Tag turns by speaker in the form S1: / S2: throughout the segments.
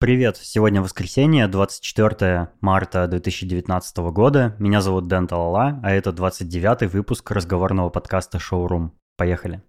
S1: Привет, сегодня воскресенье, 24 марта 2019 года. Меня зовут Дэн Талала, а это 29-й выпуск разговорного подкаста «Шоурум». Поехали.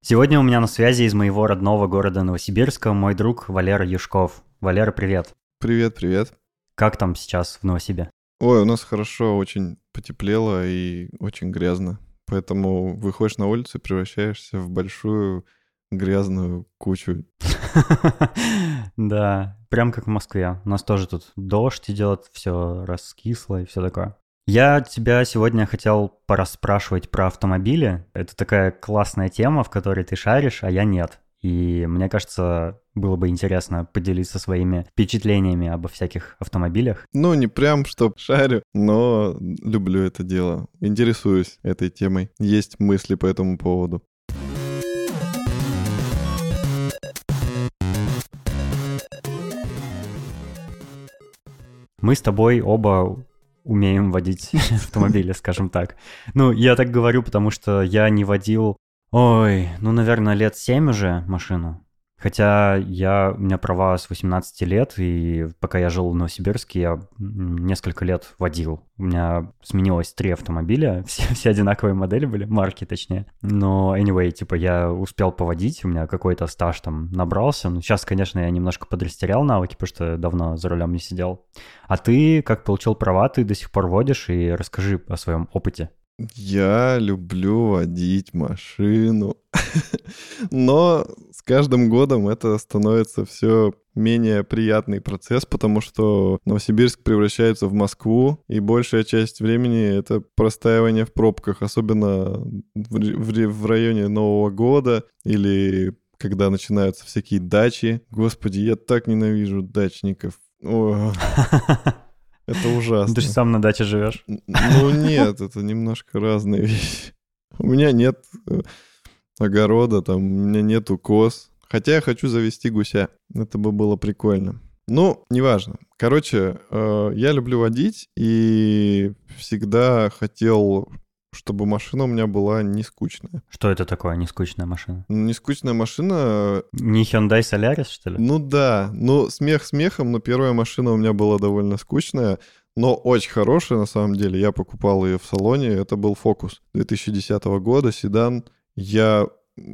S1: Сегодня у меня на связи из моего родного города Новосибирска мой друг Валера Юшков. Валера, привет.
S2: Привет, привет.
S1: Как там сейчас в Новосибе?
S2: Ой, у нас хорошо, очень потеплело и очень грязно. Поэтому выходишь на улицу и превращаешься в большую грязную кучу.
S1: Да, прям как в Москве. У нас тоже тут дождь идет, все раскисло и все такое. Я тебя сегодня хотел пораспрашивать про автомобили. Это такая классная тема, в которой ты шаришь, а я нет. И мне кажется, было бы интересно поделиться своими впечатлениями обо всяких автомобилях.
S2: Ну, не прям, что шарю, но люблю это дело. Интересуюсь этой темой. Есть мысли по этому поводу.
S1: Мы с тобой оба умеем водить автомобили, скажем так. Ну, я так говорю, потому что я не водил Ой, ну, наверное, лет 7 уже машину. Хотя я, у меня права с 18 лет, и пока я жил в Новосибирске, я несколько лет водил. У меня сменилось три автомобиля, все, все одинаковые модели были, марки точнее. Но, anyway, типа, я успел поводить, у меня какой-то стаж там набрался. Ну, сейчас, конечно, я немножко подрастерял навыки, потому что давно за рулем не сидел. А ты, как получил права, ты до сих пор водишь, и расскажи о своем опыте.
S2: Я люблю водить машину, но с каждым годом это становится все менее приятный процесс, потому что Новосибирск превращается в Москву, и большая часть времени это простаивание в пробках, особенно в, районе Нового года или когда начинаются всякие дачи. Господи, я так ненавижу дачников. Это ужасно.
S1: Ты же сам на даче живешь.
S2: Ну нет, это немножко разные вещи. У меня нет э, огорода, там, у меня нету коз. Хотя я хочу завести гуся. Это бы было прикольно. Ну, неважно. Короче, э, я люблю водить и всегда хотел чтобы машина у меня была не скучная.
S1: Что это такое, не скучная машина?
S2: Ну, не скучная машина...
S1: Не Hyundai Solaris, что ли?
S2: Ну да, ну смех смехом, но первая машина у меня была довольно скучная, но очень хорошая на самом деле. Я покупал ее в салоне, это был Focus 2010 года, седан. Я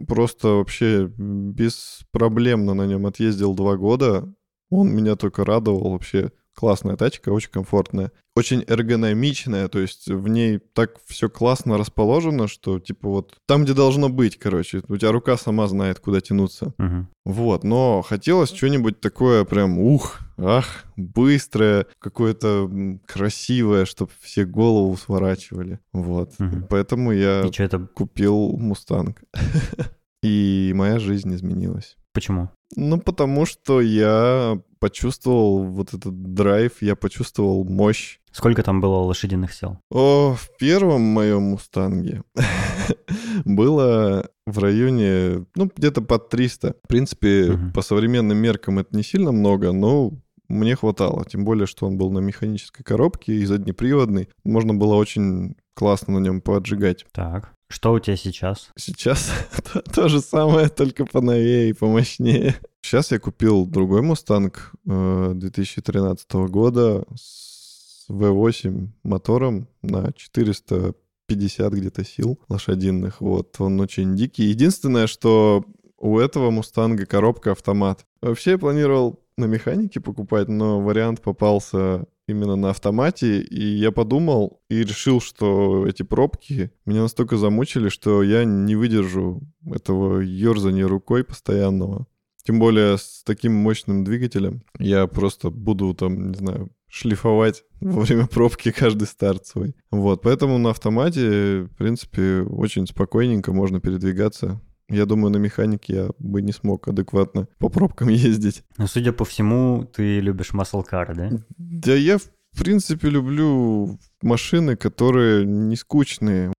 S2: просто вообще беспроблемно на нем отъездил два года. Он меня только радовал вообще классная тачка, очень комфортная, очень эргономичная, то есть в ней так все классно расположено, что типа вот там, где должно быть, короче, у тебя рука сама знает, куда тянуться.
S1: Угу.
S2: Вот, но хотелось что-нибудь такое прям, ух, ах, быстрое, какое-то красивое, чтобы все голову сворачивали. Вот, угу. поэтому я
S1: И это...
S2: купил Мустанг. И моя жизнь изменилась.
S1: Почему?
S2: Ну, потому что я почувствовал вот этот драйв, я почувствовал мощь.
S1: Сколько там было лошадиных сил?
S2: О, в первом моем мустанге было в районе, ну, где-то под 300. В принципе, угу. по современным меркам это не сильно много, но мне хватало. Тем более, что он был на механической коробке и заднеприводный. Можно было очень классно на нем поджигать.
S1: Так. Что у тебя сейчас?
S2: Сейчас то, то же самое, только поновее и помощнее. Сейчас я купил другой Мустанг э, 2013 года с V8 мотором на 450 где-то сил лошадиных. Вот, он очень дикий. Единственное, что у этого Мустанга коробка автомат. Вообще я планировал на механике покупать, но вариант попался именно на автомате, и я подумал и решил, что эти пробки меня настолько замучили, что я не выдержу этого ерзания рукой постоянного. Тем более с таким мощным двигателем я просто буду там, не знаю, шлифовать во время пробки каждый старт свой. Вот, поэтому на автомате, в принципе, очень спокойненько можно передвигаться. Я думаю, на механике я бы не смог адекватно по пробкам ездить.
S1: Но, судя по всему, ты любишь маслкары, да?
S2: Да я, в принципе, люблю машины, которые не скучные.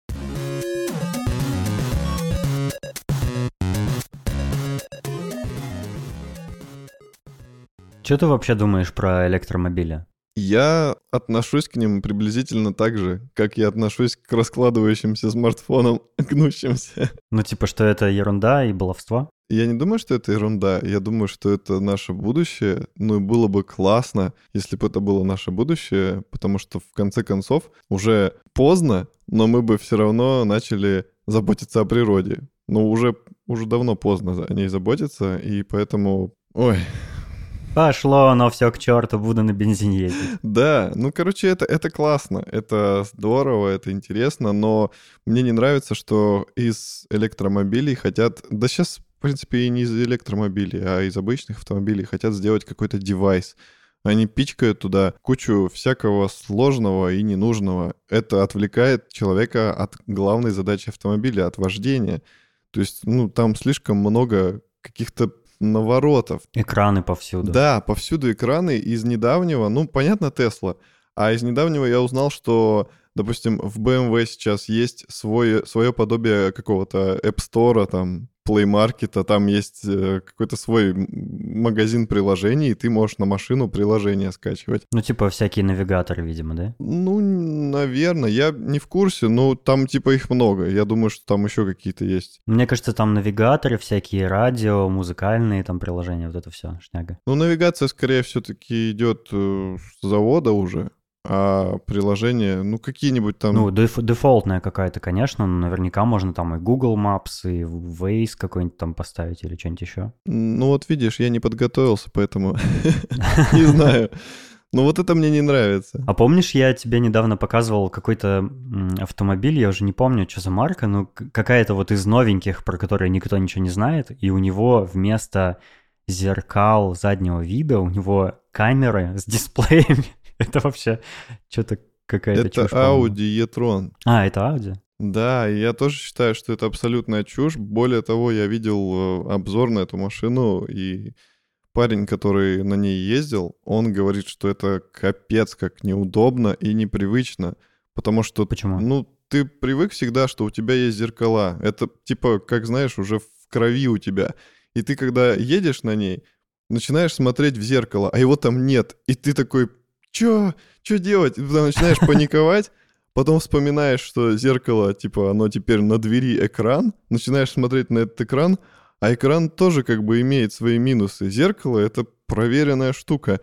S1: Что ты вообще думаешь про электромобили?
S2: Я отношусь к ним приблизительно так же, как я отношусь к раскладывающимся смартфонам, гнущимся.
S1: Ну, типа, что это ерунда и баловство?
S2: Я не думаю, что это ерунда. Я думаю, что это наше будущее. Ну и было бы классно, если бы это было наше будущее, потому что в конце концов уже поздно, но мы бы все равно начали заботиться о природе. Но уже, уже давно поздно о ней заботиться, и поэтому... Ой,
S1: Пошло оно все к черту, буду на бензине ездить.
S2: Да, ну, короче, это, это классно, это здорово, это интересно, но мне не нравится, что из электромобилей хотят... Да сейчас, в принципе, и не из электромобилей, а из обычных автомобилей хотят сделать какой-то девайс. Они пичкают туда кучу всякого сложного и ненужного. Это отвлекает человека от главной задачи автомобиля, от вождения. То есть, ну, там слишком много каких-то наворотов.
S1: Экраны повсюду.
S2: Да, повсюду экраны. Из недавнего, ну, понятно, Тесла. А из недавнего я узнал, что, допустим, в BMW сейчас есть свой, свое подобие какого-то App Store, там, Play Market, там есть э, какой-то свой магазин приложений, и ты можешь на машину приложения скачивать.
S1: Ну, типа всякие навигаторы, видимо, да?
S2: Ну, наверное, я не в курсе, но там типа их много. Я думаю, что там еще какие-то есть.
S1: Мне кажется, там навигаторы, всякие радио, музыкальные там приложения, вот это все, шняга.
S2: Ну, навигация, скорее, все-таки идет э, с завода уже а приложение, ну, какие-нибудь там...
S1: Ну, деф- дефолтная какая-то, конечно, но наверняка можно там и Google Maps, и Waze какой-нибудь там поставить или что-нибудь еще.
S2: Ну, вот видишь, я не подготовился, поэтому не знаю. Ну вот это мне не нравится.
S1: А помнишь, я тебе недавно показывал какой-то автомобиль, я уже не помню, что за марка, но какая-то вот из новеньких, про которые никто ничего не знает, и у него вместо зеркал заднего вида, у него камеры с дисплеями. Это вообще что-то какая-то
S2: Это Audi e-tron.
S1: А, это Audi?
S2: Да, я тоже считаю, что это абсолютная чушь. Более того, я видел э, обзор на эту машину, и парень, который на ней ездил, он говорит, что это капец как неудобно и непривычно, потому что...
S1: Почему?
S2: Ну, ты привык всегда, что у тебя есть зеркала. Это типа, как знаешь, уже в крови у тебя. И ты, когда едешь на ней, начинаешь смотреть в зеркало, а его там нет. И ты такой, чё, чё делать? И потом начинаешь паниковать, потом вспоминаешь, что зеркало, типа, оно теперь на двери экран, начинаешь смотреть на этот экран, а экран тоже как бы имеет свои минусы. Зеркало — это проверенная штука,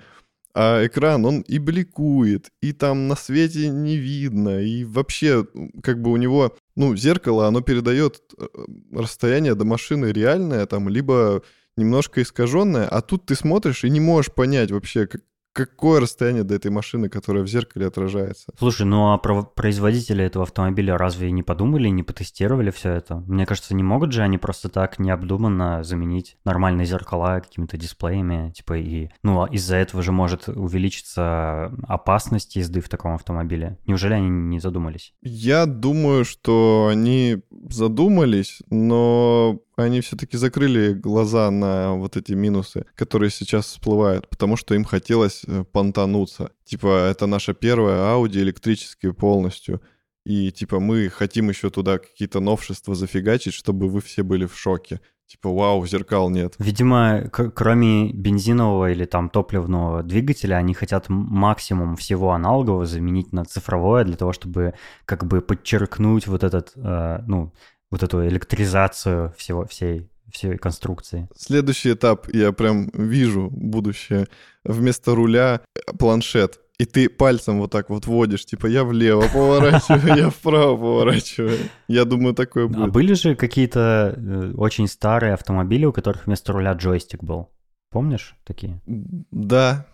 S2: а экран, он и бликует, и там на свете не видно, и вообще, как бы у него, ну, зеркало, оно передает э, расстояние до машины реальное, там, либо немножко искаженное, а тут ты смотришь и не можешь понять вообще, как, какое расстояние до этой машины, которая в зеркале отражается.
S1: Слушай, ну а про производители этого автомобиля разве не подумали, не потестировали все это? Мне кажется, не могут же они просто так необдуманно заменить нормальные зеркала какими-то дисплеями, типа и... Ну, а из-за этого же может увеличиться опасность езды в таком автомобиле. Неужели они не задумались?
S2: Я думаю, что они задумались, но они все-таки закрыли глаза на вот эти минусы, которые сейчас всплывают, потому что им хотелось э, понтануться. Типа, это наша первая Audi электрическая полностью. И типа мы хотим еще туда какие-то новшества зафигачить, чтобы вы все были в шоке. Типа, вау, зеркал нет.
S1: Видимо, кроме бензинового или там топливного двигателя, они хотят максимум всего аналогового заменить на цифровое для того, чтобы как бы подчеркнуть вот этот, э, ну, вот эту электризацию всего, всей, всей конструкции.
S2: Следующий этап, я прям вижу будущее. Вместо руля планшет. И ты пальцем вот так вот водишь, типа я влево поворачиваю, я вправо поворачиваю. Я думаю, такое
S1: а
S2: будет.
S1: А были же какие-то э, очень старые автомобили, у которых вместо руля джойстик был? Помнишь такие?
S2: Да,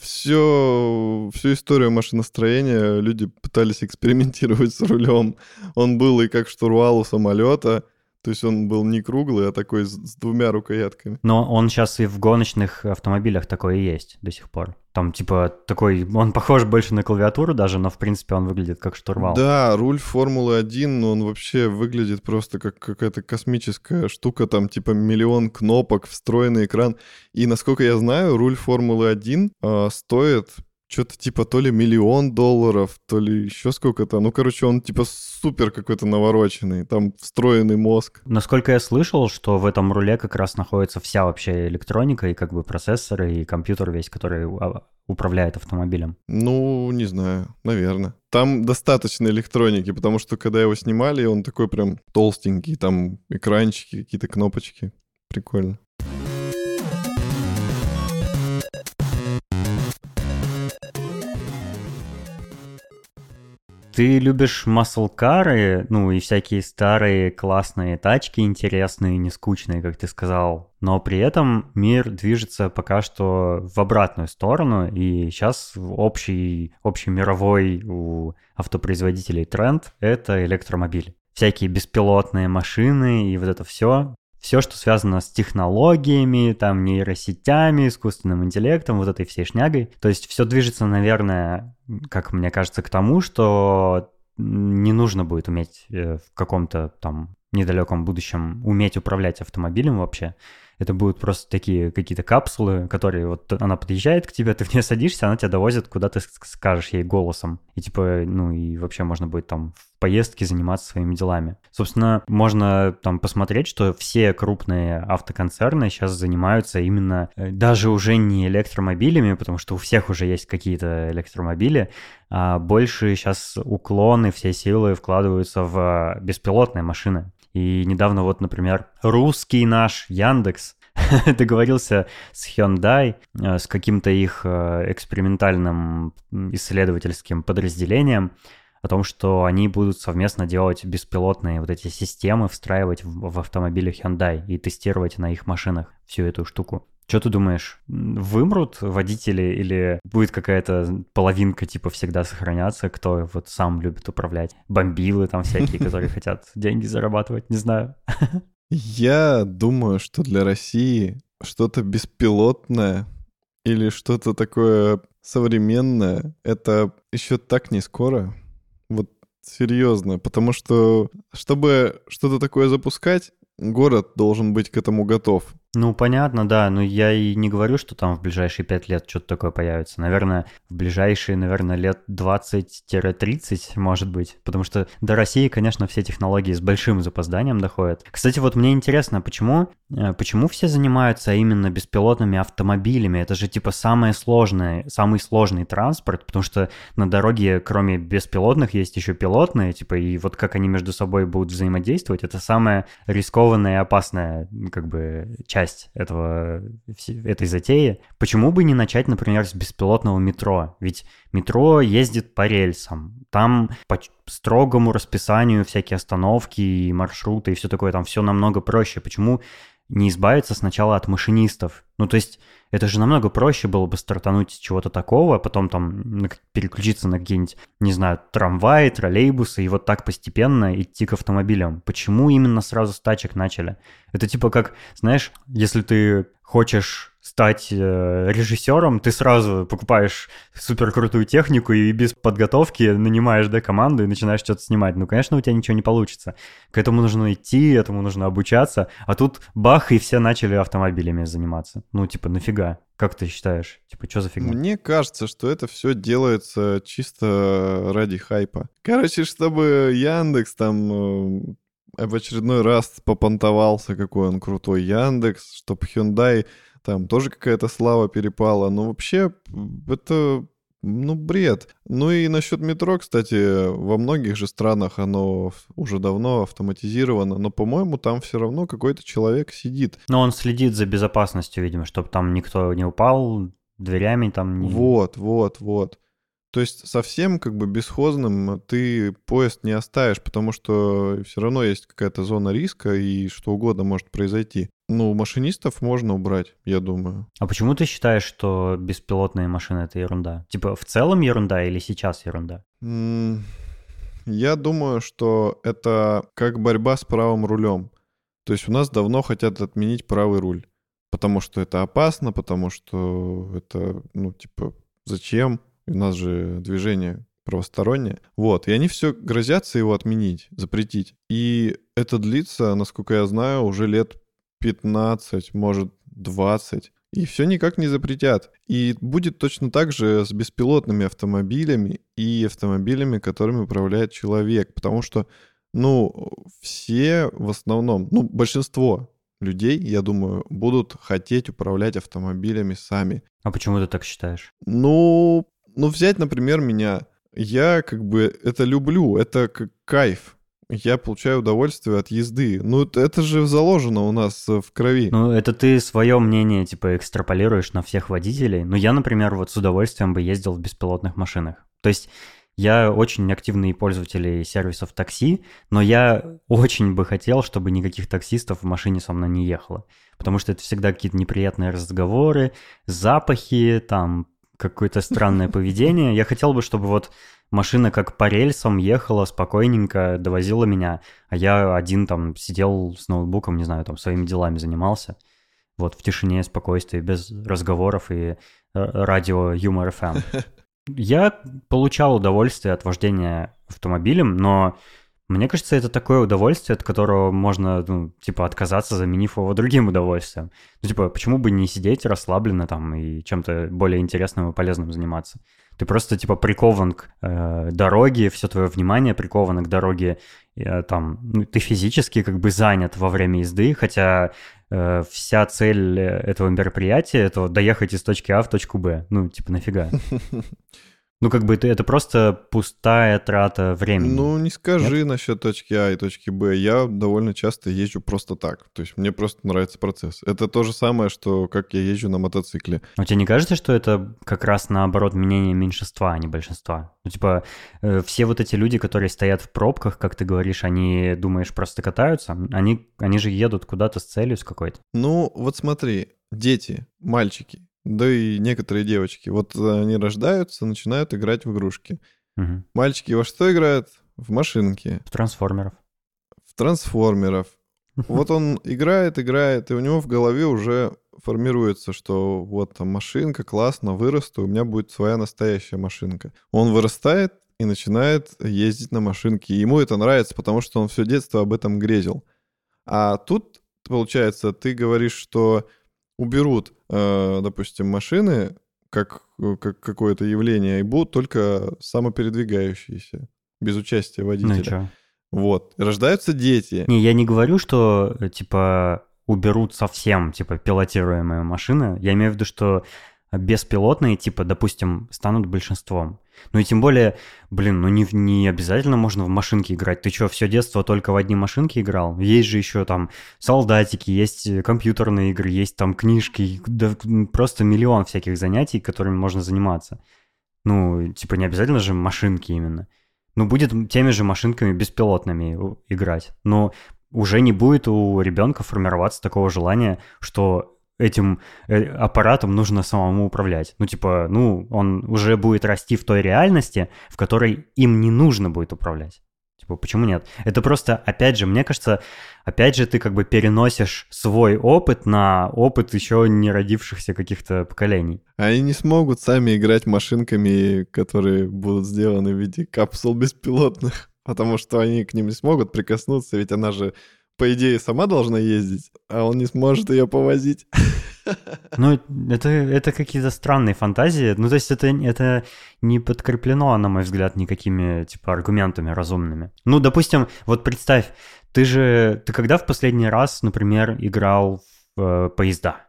S2: все, всю историю машиностроения люди пытались экспериментировать с рулем. Он был и как штурвал у самолета, то есть он был не круглый, а такой с, с двумя рукоятками.
S1: Но он сейчас и в гоночных автомобилях такой и есть до сих пор. Там типа такой, он похож больше на клавиатуру даже, но в принципе он выглядит как штурвал.
S2: Да, руль Формулы-1, но он вообще выглядит просто как какая-то космическая штука, там типа миллион кнопок, встроенный экран. И насколько я знаю, руль Формулы-1 э, а, стоит что-то типа то ли миллион долларов, то ли еще сколько-то. Ну, короче, он типа супер какой-то навороченный, там встроенный мозг.
S1: Насколько я слышал, что в этом руле как раз находится вся вообще электроника и как бы процессоры и компьютер весь, который управляет автомобилем?
S2: Ну, не знаю, наверное. Там достаточно электроники, потому что когда его снимали, он такой прям толстенький, там экранчики, какие-то кнопочки. Прикольно.
S1: Ты любишь маслкары, ну и всякие старые классные тачки, интересные, не скучные, как ты сказал. Но при этом мир движется пока что в обратную сторону, и сейчас общий, общий мировой у автопроизводителей тренд — это электромобили. Всякие беспилотные машины и вот это все все, что связано с технологиями, там, нейросетями, искусственным интеллектом, вот этой всей шнягой. То есть все движется, наверное, как мне кажется, к тому, что не нужно будет уметь э, в каком-то там недалеком будущем уметь управлять автомобилем вообще это будут просто такие какие-то капсулы, которые вот она подъезжает к тебе, ты в нее садишься, она тебя довозит, куда ты скажешь ей голосом. И типа, ну и вообще можно будет там в поездке заниматься своими делами. Собственно, можно там посмотреть, что все крупные автоконцерны сейчас занимаются именно э, даже уже не электромобилями, потому что у всех уже есть какие-то электромобили, а больше сейчас уклоны, все силы вкладываются в беспилотные машины. И недавно вот, например, русский наш Яндекс договорился с Hyundai, э, с каким-то их э, экспериментальным исследовательским подразделением, о том, что они будут совместно делать беспилотные вот эти системы, встраивать в, в автомобили Hyundai и тестировать на их машинах всю эту штуку. Что ты думаешь, вымрут водители или будет какая-то половинка типа всегда сохраняться, кто вот сам любит управлять? Бомбилы там всякие, которые хотят деньги зарабатывать, не знаю.
S2: Я думаю, что для России что-то беспилотное или что-то такое современное, это еще так не скоро. Вот серьезно, потому что чтобы что-то такое запускать, город должен быть к этому готов.
S1: Ну, понятно, да, но я и не говорю, что там в ближайшие пять лет что-то такое появится. Наверное, в ближайшие, наверное, лет 20-30, может быть. Потому что до России, конечно, все технологии с большим запозданием доходят. Кстати, вот мне интересно, почему, э, почему все занимаются именно беспилотными автомобилями? Это же, типа, самое сложное, самый сложный транспорт, потому что на дороге, кроме беспилотных, есть еще пилотные, типа, и вот как они между собой будут взаимодействовать, это самая рискованная и опасная, как бы, часть часть этого, этой затеи. Почему бы не начать, например, с беспилотного метро? Ведь метро ездит по рельсам. Там по строгому расписанию всякие остановки и маршруты и все такое, там все намного проще. Почему не избавиться сначала от машинистов. Ну, то есть, это же намного проще было бы стартануть с чего-то такого, а потом там переключиться на какие-нибудь, не знаю, трамваи, троллейбусы, и вот так постепенно идти к автомобилям. Почему именно сразу с тачек начали? Это типа как, знаешь, если ты хочешь стать э, режиссером, ты сразу покупаешь супер крутую технику и без подготовки нанимаешь да, команду и начинаешь что-то снимать. Ну, конечно, у тебя ничего не получится. К этому нужно идти, этому нужно обучаться. А тут бах, и все начали автомобилями заниматься. Ну, типа, нафига? Как ты считаешь? Типа, что за фигня?
S2: Мне кажется, что это все делается чисто ради хайпа. Короче, чтобы Яндекс там э, в очередной раз попонтовался, какой он крутой Яндекс, чтобы Hyundai там тоже какая-то слава перепала. Но вообще это ну, бред. Ну и насчет метро, кстати, во многих же странах оно уже давно автоматизировано, но, по-моему, там все равно какой-то человек сидит.
S1: Но он следит за безопасностью, видимо, чтобы там никто не упал, дверями там не...
S2: Вот, вот, вот. То есть совсем как бы бесхозным ты поезд не оставишь, потому что все равно есть какая-то зона риска, и что угодно может произойти. Ну, машинистов можно убрать, я думаю.
S1: А почему ты считаешь, что беспилотные машины — это ерунда? Типа в целом ерунда или сейчас ерунда?
S2: Я думаю, что это как борьба с правым рулем. То есть у нас давно хотят отменить правый руль. Потому что это опасно, потому что это, ну, типа, зачем? У нас же движение правостороннее. Вот, и они все грозятся его отменить, запретить. И это длится, насколько я знаю, уже лет 15, может 20. И все никак не запретят. И будет точно так же с беспилотными автомобилями и автомобилями, которыми управляет человек. Потому что, ну, все в основном, ну, большинство людей, я думаю, будут хотеть управлять автомобилями сами.
S1: А почему ты так считаешь?
S2: Ну, ну взять, например, меня. Я как бы это люблю, это как кайф. Я получаю удовольствие от езды. Ну, это же заложено у нас в крови.
S1: Ну, это ты свое мнение, типа, экстраполируешь на всех водителей. Ну, я, например, вот с удовольствием бы ездил в беспилотных машинах. То есть я очень активный пользователь сервисов такси, но я очень бы хотел, чтобы никаких таксистов в машине со мной не ехало. Потому что это всегда какие-то неприятные разговоры, запахи, там какое-то странное поведение. Я хотел бы, чтобы вот машина как по рельсам ехала спокойненько, довозила меня, а я один там сидел с ноутбуком, не знаю, там своими делами занимался. Вот в тишине, спокойствии, без разговоров и э, радио Юмор ФМ. Я получал удовольствие от вождения автомобилем, но мне кажется, это такое удовольствие, от которого можно, ну, типа, отказаться, заменив его другим удовольствием. Ну, типа, почему бы не сидеть расслабленно там и чем-то более интересным и полезным заниматься? Ты просто, типа, прикован к э, дороге, все твое внимание приковано к дороге, э, там, ну, ты физически как бы занят во время езды, хотя э, вся цель этого мероприятия — это доехать из точки А в точку Б. Ну, типа, нафига? Ну, как бы это, это просто пустая трата времени.
S2: Ну, не скажи Нет? насчет точки А и точки Б. Я довольно часто езжу просто так. То есть мне просто нравится процесс. Это то же самое, что как я езжу на мотоцикле.
S1: Но тебе не кажется, что это как раз наоборот мнение меньшинства, а не большинства? Ну, типа, э, все вот эти люди, которые стоят в пробках, как ты говоришь, они, думаешь, просто катаются? Они, они же едут куда-то с целью с какой-то.
S2: Ну, вот смотри, дети, мальчики, да и некоторые девочки. Вот они рождаются, начинают играть в игрушки.
S1: Угу.
S2: Мальчики во что играют? В машинки.
S1: В трансформеров.
S2: В трансформеров. Вот он играет, играет, и у него в голове уже формируется, что вот там машинка, классно, вырасту, у меня будет своя настоящая машинка. Он вырастает и начинает ездить на машинке. И ему это нравится, потому что он все детство об этом грезил. А тут, получается, ты говоришь, что уберут, э, допустим, машины как, э, как какое-то явление и будут только самопередвигающиеся, без участия водителя.
S1: Ну
S2: вот. Рождаются дети.
S1: Не, я не говорю, что, э, типа, уберут совсем, типа, пилотируемые машины. Я имею в виду, что беспилотные, типа, допустим, станут большинством. Ну и тем более, блин, ну не, не обязательно можно в машинке играть. Ты что, все детство только в одни машинки играл? Есть же еще там солдатики, есть э, компьютерные игры, есть там книжки, да, просто миллион всяких занятий, которыми можно заниматься. Ну, типа не обязательно же машинки именно. Ну, будет теми же машинками беспилотными играть. Но уже не будет у ребенка формироваться такого желания, что этим э, аппаратом нужно самому управлять. Ну, типа, ну, он уже будет расти в той реальности, в которой им не нужно будет управлять. Типа, почему нет? Это просто, опять же, мне кажется, опять же, ты как бы переносишь свой опыт на опыт еще не родившихся каких-то поколений.
S2: Они не смогут сами играть машинками, которые будут сделаны в виде капсул беспилотных, потому что они к ним не смогут прикоснуться, ведь она же по идее, сама должна ездить, а он не сможет ее повозить.
S1: Ну, это, это какие-то странные фантазии. Ну, то есть это, это не подкреплено, на мой взгляд, никакими, типа, аргументами разумными. Ну, допустим, вот представь, ты же... Ты когда в последний раз, например, играл в э, поезда?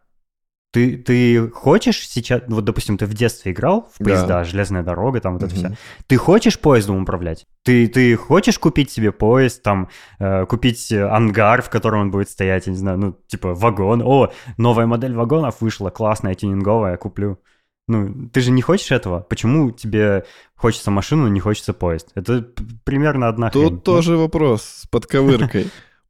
S1: Ты, ты хочешь сейчас, вот, допустим, ты в детстве играл в поезда, да. железная дорога, там вот угу. это все. Ты хочешь поездом управлять? Ты, ты хочешь купить себе поезд, там, э, купить ангар, в котором он будет стоять, я не знаю, ну, типа вагон. О, новая модель вагонов вышла, классная, тюнинговая, куплю. Ну, ты же не хочешь этого? Почему тебе хочется машину, не хочется поезд? Это примерно одна
S2: Тут хрень. тоже ну? вопрос с подковыркой.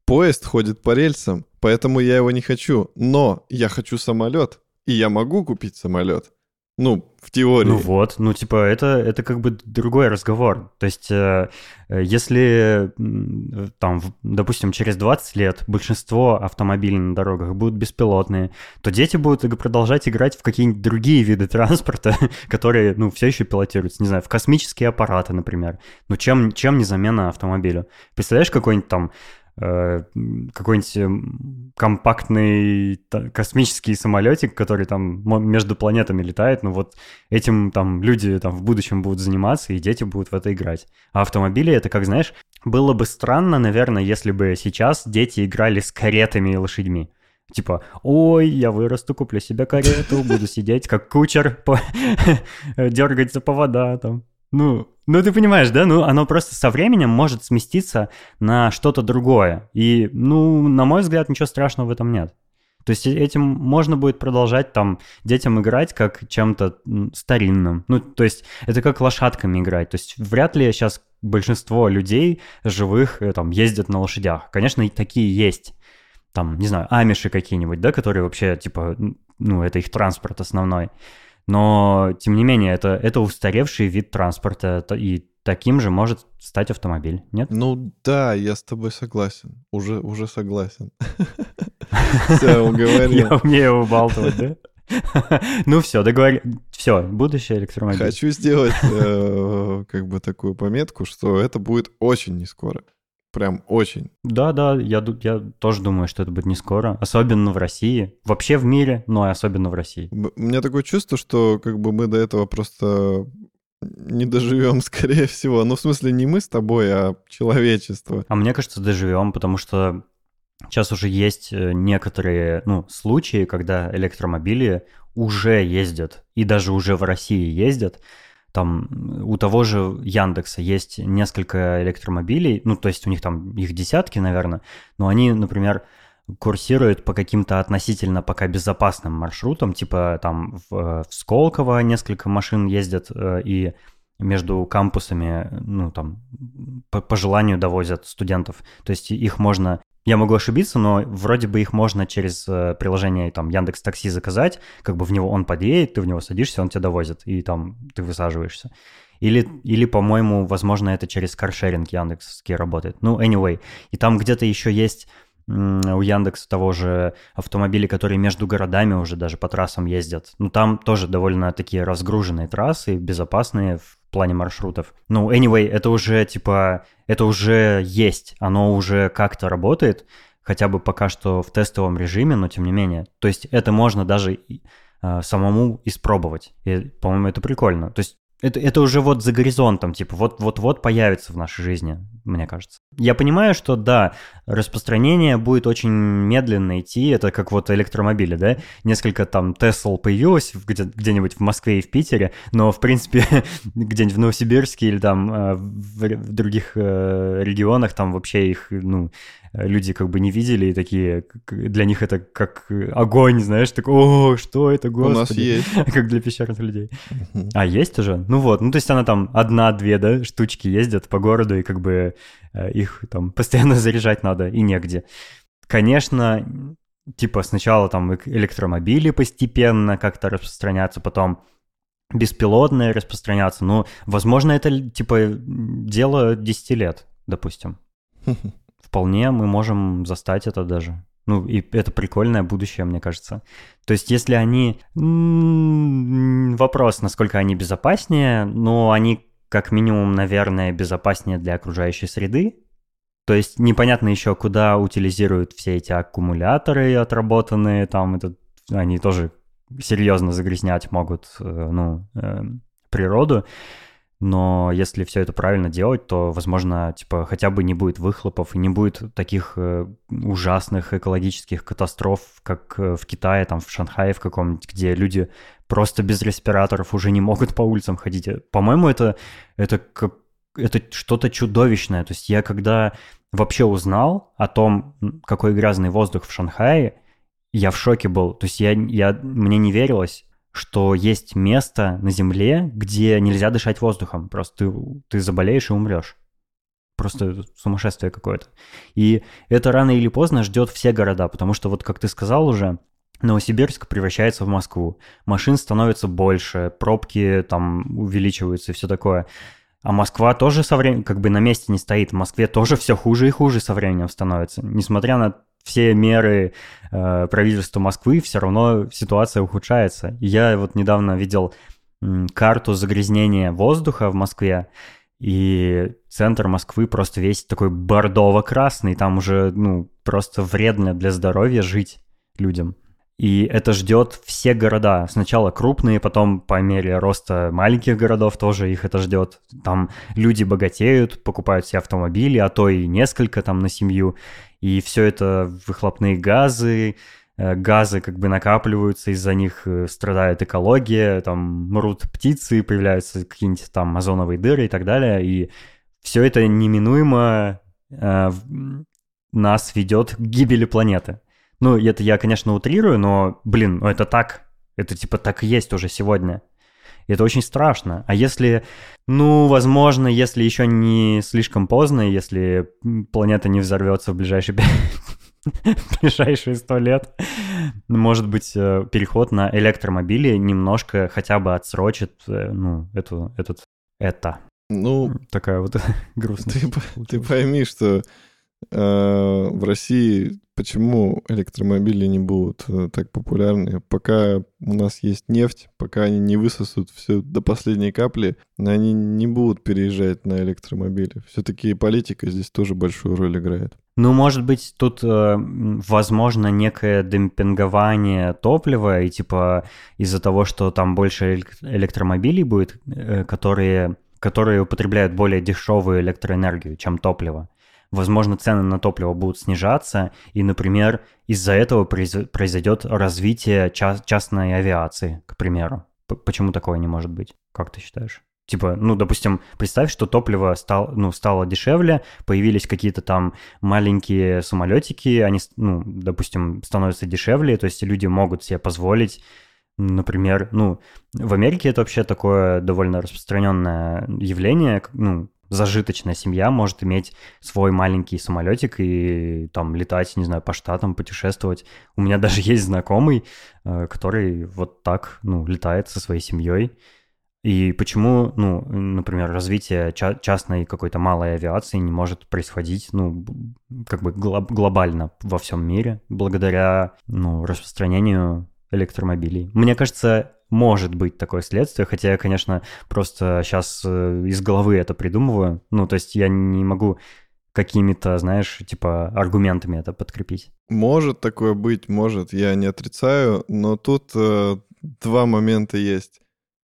S2: Поезд ходит по рельсам, поэтому я его не хочу. Но я хочу самолет, и я могу купить самолет. Ну, в теории.
S1: Ну вот, ну типа это, это как бы другой разговор. То есть э, если там, допустим, через 20 лет большинство автомобилей на дорогах будут беспилотные, то дети будут продолжать играть в какие-нибудь другие виды транспорта, которые, ну, все еще пилотируются. Не знаю, в космические аппараты, например. Ну чем, чем не замена автомобилю? Представляешь, какой-нибудь там Э, какой-нибудь компактный космический самолетик, который там между планетами летает, ну вот этим там люди там в будущем будут заниматься, и дети будут в это играть. А автомобили это, как знаешь, было бы странно, наверное, если бы сейчас дети играли с каретами и лошадьми. Типа, ой, я вырасту, куплю себе карету, буду сидеть как кучер, дергать за повода там. Ну, ну ты понимаешь, да? Ну, оно просто со временем может сместиться на что-то другое. И, ну, на мой взгляд, ничего страшного в этом нет. То есть этим можно будет продолжать там детям играть как чем-то старинным. Ну, то есть это как лошадками играть. То есть вряд ли сейчас большинство людей живых э, там ездят на лошадях. Конечно, и такие есть. Там, не знаю, амиши какие-нибудь, да, которые вообще, типа, ну, это их транспорт основной. Но, тем не менее, это, это устаревший вид транспорта, и таким же может стать автомобиль, нет?
S2: Ну да, я с тобой согласен. Уже, уже согласен. Все, уговорил.
S1: Я умею убалтывать, да? Ну все, договор... Все, будущее электромобиль.
S2: Хочу сделать э, как бы такую пометку, что это будет очень не скоро. Прям очень.
S1: Да, да, я, я тоже думаю, что это будет не скоро. Особенно в России. Вообще в мире, но и особенно в России.
S2: У меня такое чувство, что как бы мы до этого просто не доживем, скорее всего. Ну, в смысле, не мы с тобой, а человечество.
S1: А мне кажется, доживем, потому что сейчас уже есть э, некоторые ну, случаи, когда электромобили уже ездят, и даже уже в России ездят. Там у того же Яндекса есть несколько электромобилей, ну, то есть у них там их десятки, наверное, но они, например, курсируют по каким-то относительно пока безопасным маршрутам, типа там в, в Сколково несколько машин ездят э, и между кампусами, ну там по, по желанию довозят студентов. То есть их можно, я могу ошибиться, но вроде бы их можно через э, приложение там Яндекс Такси заказать, как бы в него он подъедет, ты в него садишься, он тебя довозит и там ты высаживаешься. Или, или по-моему, возможно, это через каршеринг Яндексский работает. Ну, anyway. И там где-то еще есть у Яндекса того же автомобили, которые между городами уже даже по трассам ездят. Ну, там тоже довольно такие разгруженные трассы, безопасные в плане маршрутов. Ну, anyway, это уже, типа, это уже есть, оно уже как-то работает, хотя бы пока что в тестовом режиме, но тем не менее. То есть это можно даже э, самому испробовать. И, по-моему, это прикольно. То есть это, это уже вот за горизонтом, типа, вот-вот-вот появится в нашей жизни, мне кажется. Я понимаю, что да, распространение будет очень медленно идти, это как вот электромобили, да, несколько там Тесл появилось где- где-нибудь в Москве и в Питере, но, в принципе, где-нибудь в Новосибирске или там э, в, в других э, регионах там вообще их, ну, люди как бы не видели и такие, для них это как огонь, знаешь, так, о, что это, господи.
S2: У нас есть.
S1: Как для пещерных людей. А есть уже? Ну вот, ну то есть она там одна-две, да, штучки ездят по городу, и как бы э, их там постоянно заряжать надо, и негде. Конечно, типа сначала там электромобили постепенно как-то распространяться, потом беспилотные распространяться. Ну, возможно, это типа дело 10 лет, допустим. вполне мы можем застать это даже. Ну, и это прикольное будущее, мне кажется. То есть, если они... Вопрос, насколько они безопаснее, но они как минимум, наверное, безопаснее для окружающей среды. То есть непонятно еще, куда утилизируют все эти аккумуляторы отработанные, там это, они тоже серьезно загрязнять могут, э, ну, э, природу но если все это правильно делать, то, возможно, типа хотя бы не будет выхлопов и не будет таких э, ужасных экологических катастроф, как э, в Китае, там в Шанхае в каком-нибудь, где люди просто без респираторов уже не могут по улицам ходить. По-моему, это это это что-то чудовищное. То есть я когда вообще узнал о том, какой грязный воздух в Шанхае, я в шоке был. То есть я, я, мне не верилось, что есть место на Земле, где нельзя дышать воздухом. Просто ты, ты заболеешь и умрешь. Просто сумасшествие какое-то. И это рано или поздно ждет все города, потому что вот как ты сказал уже, Новосибирск превращается в Москву. Машин становится больше, пробки там увеличиваются и все такое. А Москва тоже со временем как бы на месте не стоит. В Москве тоже все хуже и хуже со временем становится. Несмотря на все меры э, правительства Москвы, все равно ситуация ухудшается. Я вот недавно видел карту загрязнения воздуха в Москве, и центр Москвы просто весь такой бордово-красный, там уже, ну, просто вредно для здоровья жить людям. И это ждет все города. Сначала крупные, потом по мере роста маленьких городов тоже их это ждет. Там люди богатеют, покупают себе автомобили, а то и несколько там на семью. И все это выхлопные газы, э, газы как бы накапливаются, из-за них э, страдает экология, там мрут птицы, появляются какие-нибудь там озоновые дыры и так далее, и все это неминуемо э, нас ведет к гибели планеты. Ну, это я, конечно, утрирую, но, блин, ну это так. Это типа так и есть уже сегодня. Это очень страшно. А если, ну, возможно, если еще не слишком поздно, если планета не взорвется в ближайшие ближайшие сто лет, может быть, э, переход на электромобили немножко хотя бы отсрочит, э, ну, эту, этот, это.
S2: Ну,
S1: такая вот грустная.
S2: Ты, ты пойми, что в России почему электромобили не будут э, так популярны? Пока у нас есть нефть, пока они не высосут все до последней капли, они не будут переезжать на электромобили. Все-таки политика здесь тоже большую роль играет.
S1: Ну, может быть, тут э, возможно некое демпингование топлива, и типа из-за того, что там больше электромобилей будет, э, которые, которые употребляют более дешевую электроэнергию, чем топливо возможно, цены на топливо будут снижаться, и, например, из-за этого произойдет развитие частной авиации, к примеру. Почему такое не может быть? Как ты считаешь? Типа, ну, допустим, представь, что топливо стало, ну, стало дешевле, появились какие-то там маленькие самолетики, они, ну, допустим, становятся дешевле, то есть люди могут себе позволить Например, ну, в Америке это вообще такое довольно распространенное явление, ну, зажиточная семья может иметь свой маленький самолетик и там летать, не знаю, по штатам, путешествовать. У меня даже есть знакомый, э, который вот так, ну, летает со своей семьей. И почему, ну, например, развитие частной какой-то малой авиации не может происходить, ну, как бы глобально во всем мире благодаря, ну, распространению электромобилей. Мне кажется, может быть такое следствие, хотя я, конечно, просто сейчас э, из головы это придумываю. Ну, то есть я не могу какими-то, знаешь, типа аргументами это подкрепить.
S2: Может такое быть, может, я не отрицаю, но тут э, два момента есть.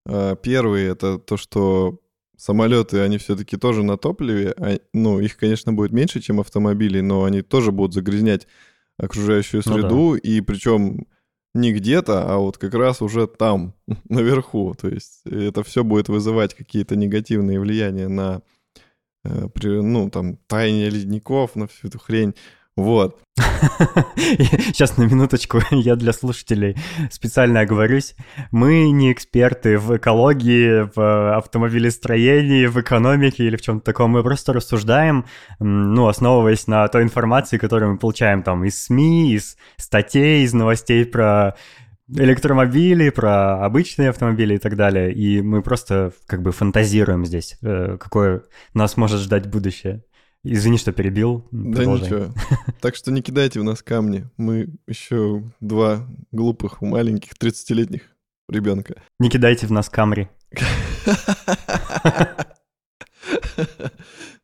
S2: Э, первый это то, что самолеты, они все-таки тоже на топливе, а, ну, их, конечно, будет меньше, чем автомобили, но они тоже будут загрязнять окружающую среду, ну, да. и причем не где-то, а вот как раз уже там, наверху. То есть это все будет вызывать какие-то негативные влияния на, э, ну, там, таяние ледников, на всю эту хрень. Вот.
S1: Сейчас на минуточку я для слушателей специально оговорюсь. Мы не эксперты в экологии, в автомобилестроении, в экономике или в чем-то таком. Мы просто рассуждаем, ну, основываясь на той информации, которую мы получаем там из СМИ, из статей, из новостей про электромобили, про обычные автомобили и так далее. И мы просто как бы фантазируем здесь, э, какое нас может ждать будущее. Извини, что перебил.
S2: Да ничего. Так что не кидайте в нас камни. Мы еще два глупых, маленьких, 30-летних ребенка.
S1: Не кидайте в нас камри.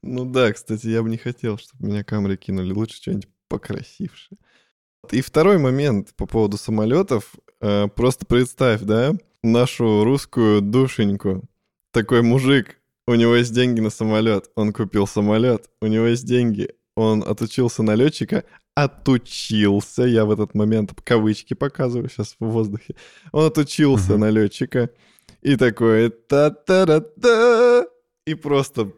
S2: Ну да, кстати, я бы не хотел, чтобы меня камри кинули. Лучше что-нибудь покрасившее. И второй момент по поводу самолетов. Э, просто представь, да, нашу русскую душеньку. Такой мужик у него есть деньги на самолет, он купил самолет, у него есть деньги, он отучился на летчика, отучился, я в этот момент кавычки показываю сейчас в воздухе, он отучился на летчика и такой та-та-та-та, и просто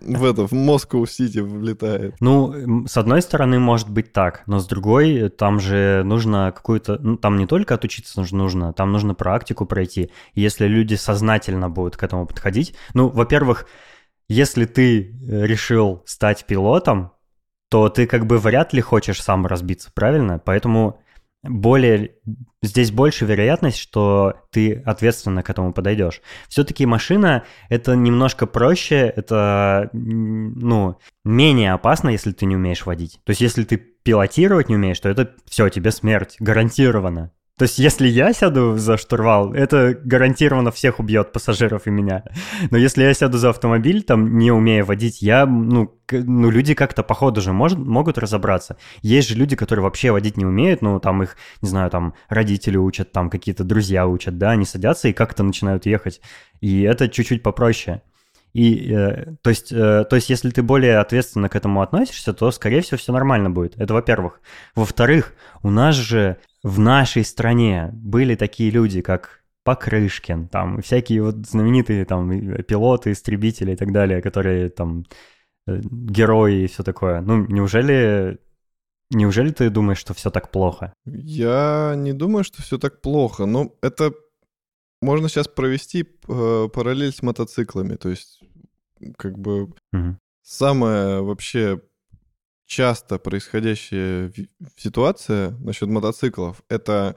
S2: в это, в Москву-Сити влетает.
S1: Ну, с одной стороны, может быть так, но с другой, там же нужно какую-то... Ну, там не только отучиться нужно, там нужно практику пройти. если люди сознательно будут к этому подходить... Ну, во-первых, если ты э, решил стать пилотом, то ты как бы вряд ли хочешь сам разбиться, правильно? Поэтому более здесь больше вероятность, что ты ответственно к этому подойдешь. Все-таки машина это немножко проще, это ну менее опасно, если ты не умеешь водить. То есть если ты пилотировать не умеешь, то это все тебе смерть гарантированно. То есть, если я сяду за штурвал, это гарантированно всех убьет, пассажиров и меня. Но если я сяду за автомобиль, там, не умея водить, я, ну, ну люди как-то, походу же, может, могут разобраться. Есть же люди, которые вообще водить не умеют, ну, там их, не знаю, там, родители учат, там, какие-то друзья учат, да, они садятся и как-то начинают ехать. И это чуть-чуть попроще. И, э, то, есть, э, то есть, если ты более ответственно к этому относишься, то, скорее всего, все нормально будет. Это во-первых. Во-вторых, у нас же в нашей стране были такие люди, как Покрышкин, там, всякие вот знаменитые там пилоты, истребители и так далее, которые там э, герои и все такое. Ну, неужели Неужели ты думаешь, что все так плохо?
S2: Я не думаю, что все так плохо. Но это можно сейчас провести э, параллель с мотоциклами. То есть, как бы угу. самое вообще часто происходящая ситуация насчет мотоциклов это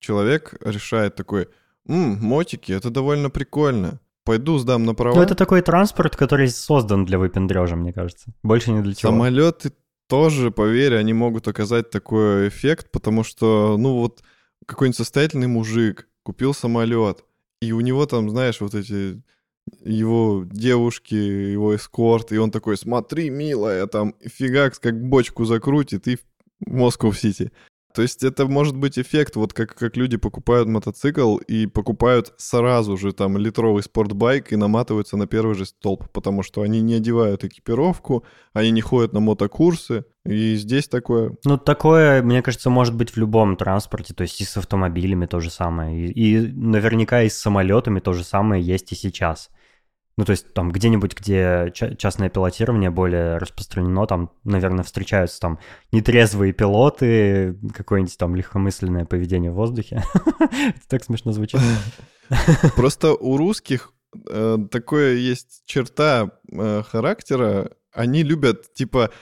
S2: человек решает такой, М, мотики, это довольно прикольно. Пойду сдам на права.
S1: Ну, это такой транспорт, который создан для выпендрежа, мне кажется. Больше не для чего.
S2: Самолеты тоже, поверь, они могут оказать такой эффект, потому что, ну вот, какой-нибудь состоятельный мужик купил самолет, и у него там, знаешь, вот эти его девушки, его эскорт, и он такой, смотри, милая, там фигакс как бочку закрутит и в Москва-Сити. То есть это может быть эффект, вот как, как люди покупают мотоцикл и покупают сразу же там литровый спортбайк и наматываются на первый же столб, потому что они не одевают экипировку, они не ходят на мотокурсы, и здесь такое.
S1: Ну, такое, мне кажется, может быть в любом транспорте, то есть и с автомобилями то же самое, и, и наверняка и с самолетами то же самое есть и сейчас. Ну, то есть там где-нибудь, где частное пилотирование более распространено, там, наверное, встречаются там нетрезвые пилоты, какое-нибудь там легкомысленное поведение в воздухе. Это так смешно звучит.
S2: Просто у русских э, такое есть черта э, характера, они любят, типа,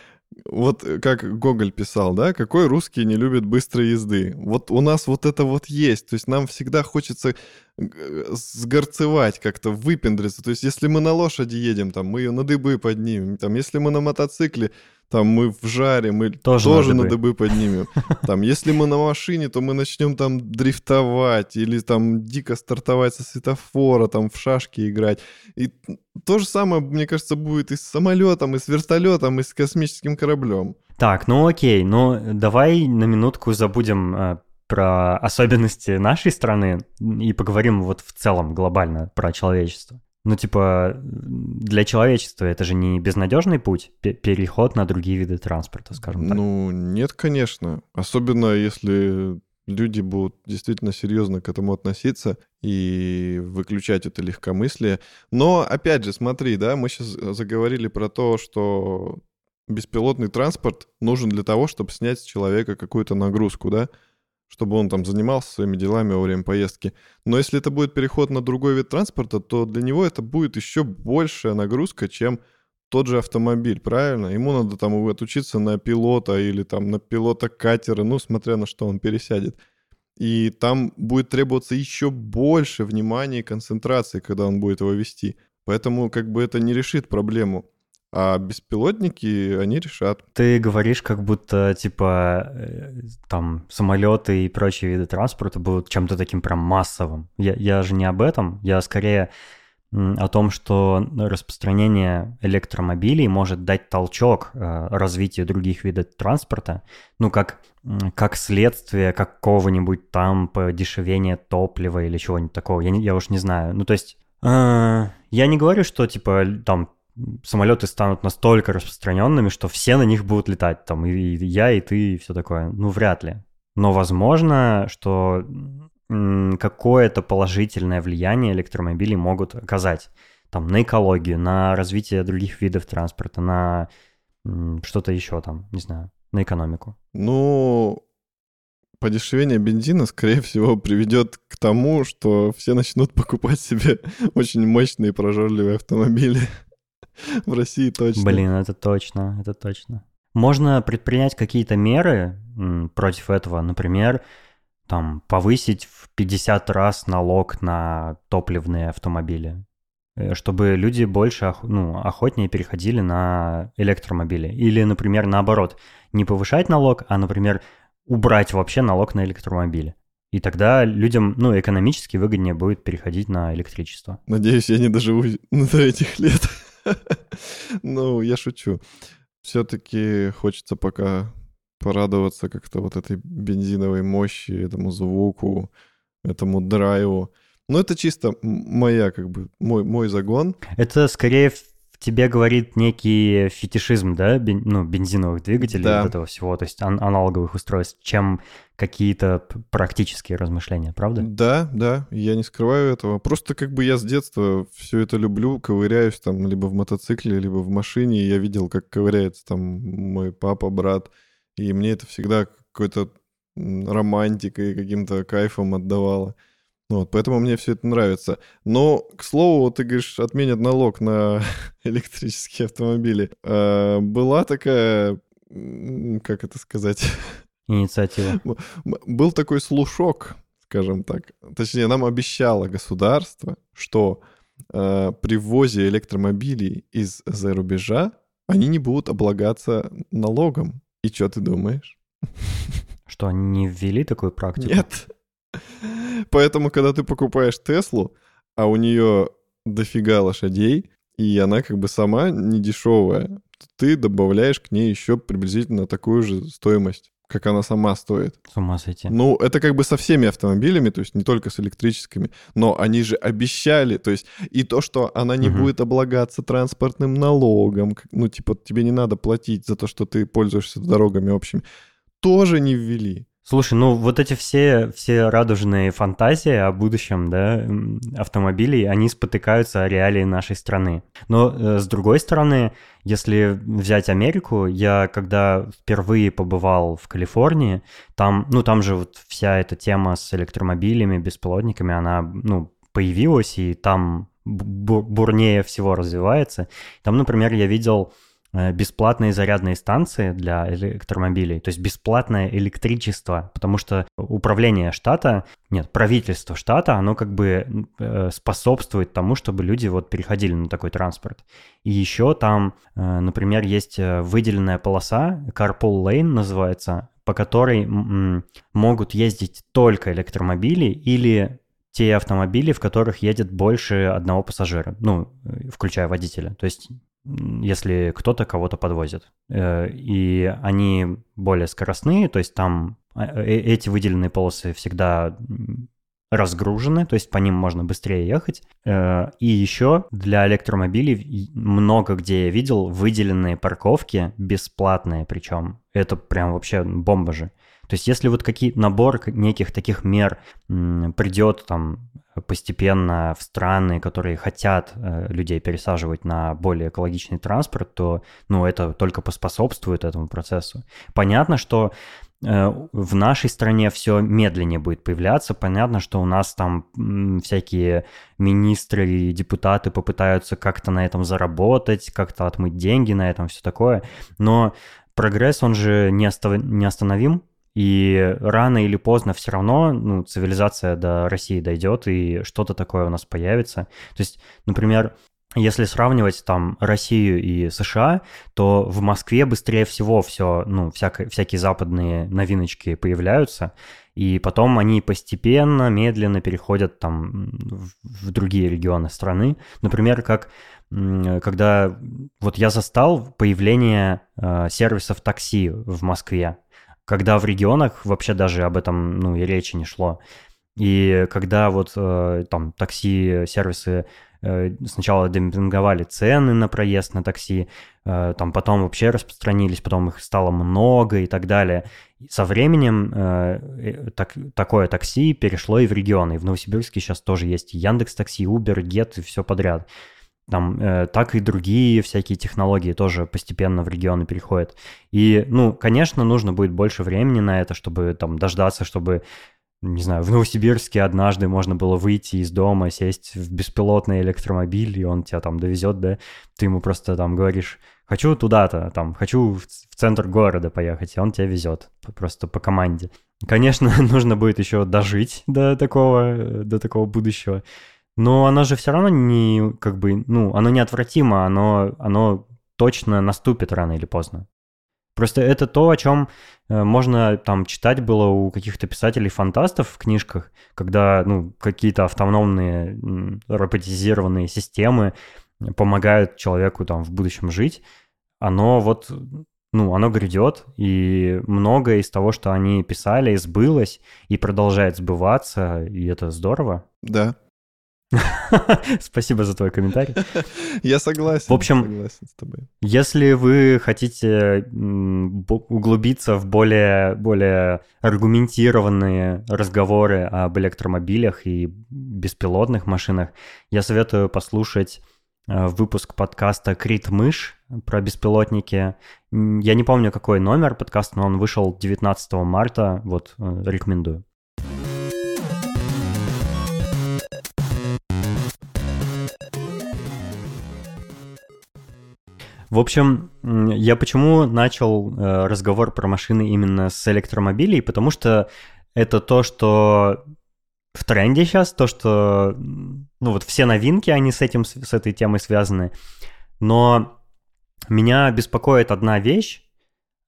S2: вот как Гоголь писал, да, какой русский не любит быстрой езды. Вот у нас вот это вот есть. То есть нам всегда хочется сгорцевать как-то, выпендриться. То есть если мы на лошади едем, там, мы ее на дыбы поднимем. Там, если мы на мотоцикле, там мы в жаре, мы тоже, тоже на, дыбы. на дыбы поднимем. Там, если мы на машине, то мы начнем там дрифтовать или там дико стартовать со светофора, там в шашки играть. И то же самое, мне кажется, будет и с самолетом, и с вертолетом, и с космическим кораблем.
S1: Так, ну окей, ну давай на минутку забудем э, про особенности нашей страны и поговорим вот в целом глобально про человечество. Ну, типа, для человечества это же не безнадежный путь, переход на другие виды транспорта, скажем так.
S2: Ну, нет, конечно. Особенно если люди будут действительно серьезно к этому относиться и выключать это легкомыслие. Но, опять же, смотри, да, мы сейчас заговорили про то, что беспилотный транспорт нужен для того, чтобы снять с человека какую-то нагрузку, да? Чтобы он там занимался своими делами во время поездки. Но если это будет переход на другой вид транспорта, то для него это будет еще большая нагрузка, чем тот же автомобиль, правильно? Ему надо там отучиться на пилота или там на пилота катера, ну, смотря на что он пересядет. И там будет требоваться еще больше внимания и концентрации, когда он будет его вести. Поэтому как бы это не решит проблему. А беспилотники они решат.
S1: Ты говоришь, как будто, типа, э, там, самолеты и прочие виды транспорта будут чем-то таким прям массовым. Я, я же не об этом. Я скорее о том, что распространение электромобилей может дать толчок э, развитию других видов транспорта, ну, как, как следствие какого-нибудь там подешевения топлива или чего-нибудь такого. Я, я уж не знаю. Ну, то есть, э, я не говорю, что, типа, там самолеты станут настолько распространенными, что все на них будут летать, там, и, я, и ты, и все такое. Ну, вряд ли. Но возможно, что какое-то положительное влияние электромобили могут оказать там на экологию, на развитие других видов транспорта, на что-то еще там, не знаю, на экономику.
S2: Ну, подешевение бензина, скорее всего, приведет к тому, что все начнут покупать себе очень мощные прожорливые автомобили. В России точно.
S1: Блин, это точно, это точно. Можно предпринять какие-то меры против этого. Например, там, повысить в 50 раз налог на топливные автомобили, э, чтобы люди больше ну, охотнее переходили на электромобили. Или, например, наоборот, не повышать налог, а, например, убрать вообще налог на электромобили. И тогда людям, ну, экономически выгоднее будет переходить на электричество.
S2: Надеюсь, я не доживу до этих лет. Ну, я шучу. Все-таки хочется пока порадоваться как-то вот этой бензиновой мощи, этому звуку, этому драйву. Но это чисто моя, как бы, мой, мой загон.
S1: Это скорее в тебе говорит некий фетишизм, да, бен, ну, бензиновых двигателей, да. вот этого всего, то есть ан- аналоговых устройств, чем какие-то практические размышления, правда?
S2: Да, да, я не скрываю этого. Просто как бы я с детства все это люблю, ковыряюсь там либо в мотоцикле, либо в машине. Я видел, как ковыряется там мой папа, брат, и мне это всегда какой-то романтикой, каким-то кайфом отдавало. Вот, поэтому мне все это нравится. Но, к слову, ты говоришь, отменят налог на электрические автомобили. А, была такая, как это сказать?
S1: Инициатива.
S2: Был такой слушок, скажем так. Точнее, нам обещало государство, что э, при ввозе электромобилей из-за рубежа они не будут облагаться налогом. И что ты думаешь?
S1: Что, они не ввели такую практику?
S2: Нет. Поэтому, когда ты покупаешь Теслу, а у нее дофига лошадей, и она как бы сама не дешевая, ты добавляешь к ней еще приблизительно такую же стоимость как она сама стоит.
S1: С ума сойти.
S2: Ну, это как бы со всеми автомобилями, то есть не только с электрическими, но они же обещали, то есть и то, что она не угу. будет облагаться транспортным налогом, ну, типа тебе не надо платить за то, что ты пользуешься дорогами общими, тоже не ввели.
S1: Слушай, ну вот эти все, все радужные фантазии о будущем да, автомобилей, они спотыкаются о реалии нашей страны. Но э, с другой стороны, если взять Америку, я когда впервые побывал в Калифорнии, там, ну там же вот вся эта тема с электромобилями, беспилотниками, она, ну, появилась, и там бурнее всего развивается. Там, например, я видел бесплатные зарядные станции для электромобилей, то есть бесплатное электричество, потому что управление штата, нет, правительство штата, оно как бы э, способствует тому, чтобы люди вот переходили на такой транспорт. И еще там, э, например, есть выделенная полоса, Carpool Lane называется, по которой могут ездить только электромобили или те автомобили, в которых едет больше одного пассажира, ну, включая водителя. То есть если кто-то кого-то подвозит. Э, и они более скоростные, то есть там а, э, эти выделенные полосы всегда разгружены, то есть по ним можно быстрее ехать. Э, и еще для электромобилей много где я видел выделенные парковки, бесплатные причем. Это прям вообще бомба же. То есть если вот какие набор неких таких мер придет там постепенно в страны, которые хотят э, людей пересаживать на более экологичный транспорт, то ну, это только поспособствует этому процессу. Понятно, что э, в нашей стране все медленнее будет появляться. Понятно, что у нас там всякие министры и депутаты попытаются как-то на этом заработать, как-то отмыть деньги на этом, все такое. Но прогресс, он же не, остановим. И рано или поздно все равно ну, цивилизация до России дойдет, и что-то такое у нас появится. То есть, например, если сравнивать там Россию и США, то в Москве быстрее всего все, ну, всякие, всякие западные новиночки появляются, и потом они постепенно, медленно переходят там в другие регионы страны. Например, как когда вот я застал появление э, сервисов такси в Москве когда в регионах вообще даже об этом, ну, и речи не шло. И когда вот э, там такси-сервисы э, сначала демпинговали цены на проезд на такси, э, там потом вообще распространились, потом их стало много и так далее. со временем так, такое такси перешло и в регионы. И в Новосибирске сейчас тоже есть Яндекс Такси, Uber, Get и все подряд там, э, так и другие всякие технологии тоже постепенно в регионы переходят. И, ну, конечно, нужно будет больше времени на это, чтобы там дождаться, чтобы не знаю, в Новосибирске однажды можно было выйти из дома, сесть в беспилотный электромобиль, и он тебя там довезет, да, ты ему просто там говоришь, хочу туда-то, там, хочу в центр города поехать, и он тебя везет, просто по команде. Конечно, нужно будет еще дожить до такого, до такого будущего, но оно же все равно не, как бы, ну, оно неотвратимо, оно, оно точно наступит рано или поздно. Просто это то, о чем э, можно там читать было у каких-то писателей-фантастов в книжках, когда ну, какие-то автономные роботизированные системы помогают человеку там в будущем жить. Оно вот, ну, оно грядет, и многое из того, что они писали, сбылось и продолжает сбываться, и это здорово.
S2: Да,
S1: Спасибо за твой комментарий.
S2: Я согласен.
S1: В общем,
S2: согласен с тобой.
S1: Если вы хотите углубиться в более, более аргументированные разговоры об электромобилях и беспилотных машинах, я советую послушать э, выпуск подкаста «Крит Мышь» про беспилотники. Я не помню, какой номер подкаста, но он вышел 19 марта, вот, э, рекомендую. В общем, я почему начал э, разговор про машины именно с электромобилей? Потому что это то, что в тренде сейчас, то, что, ну вот все новинки, они с этим, с этой темой связаны. Но меня беспокоит одна вещь,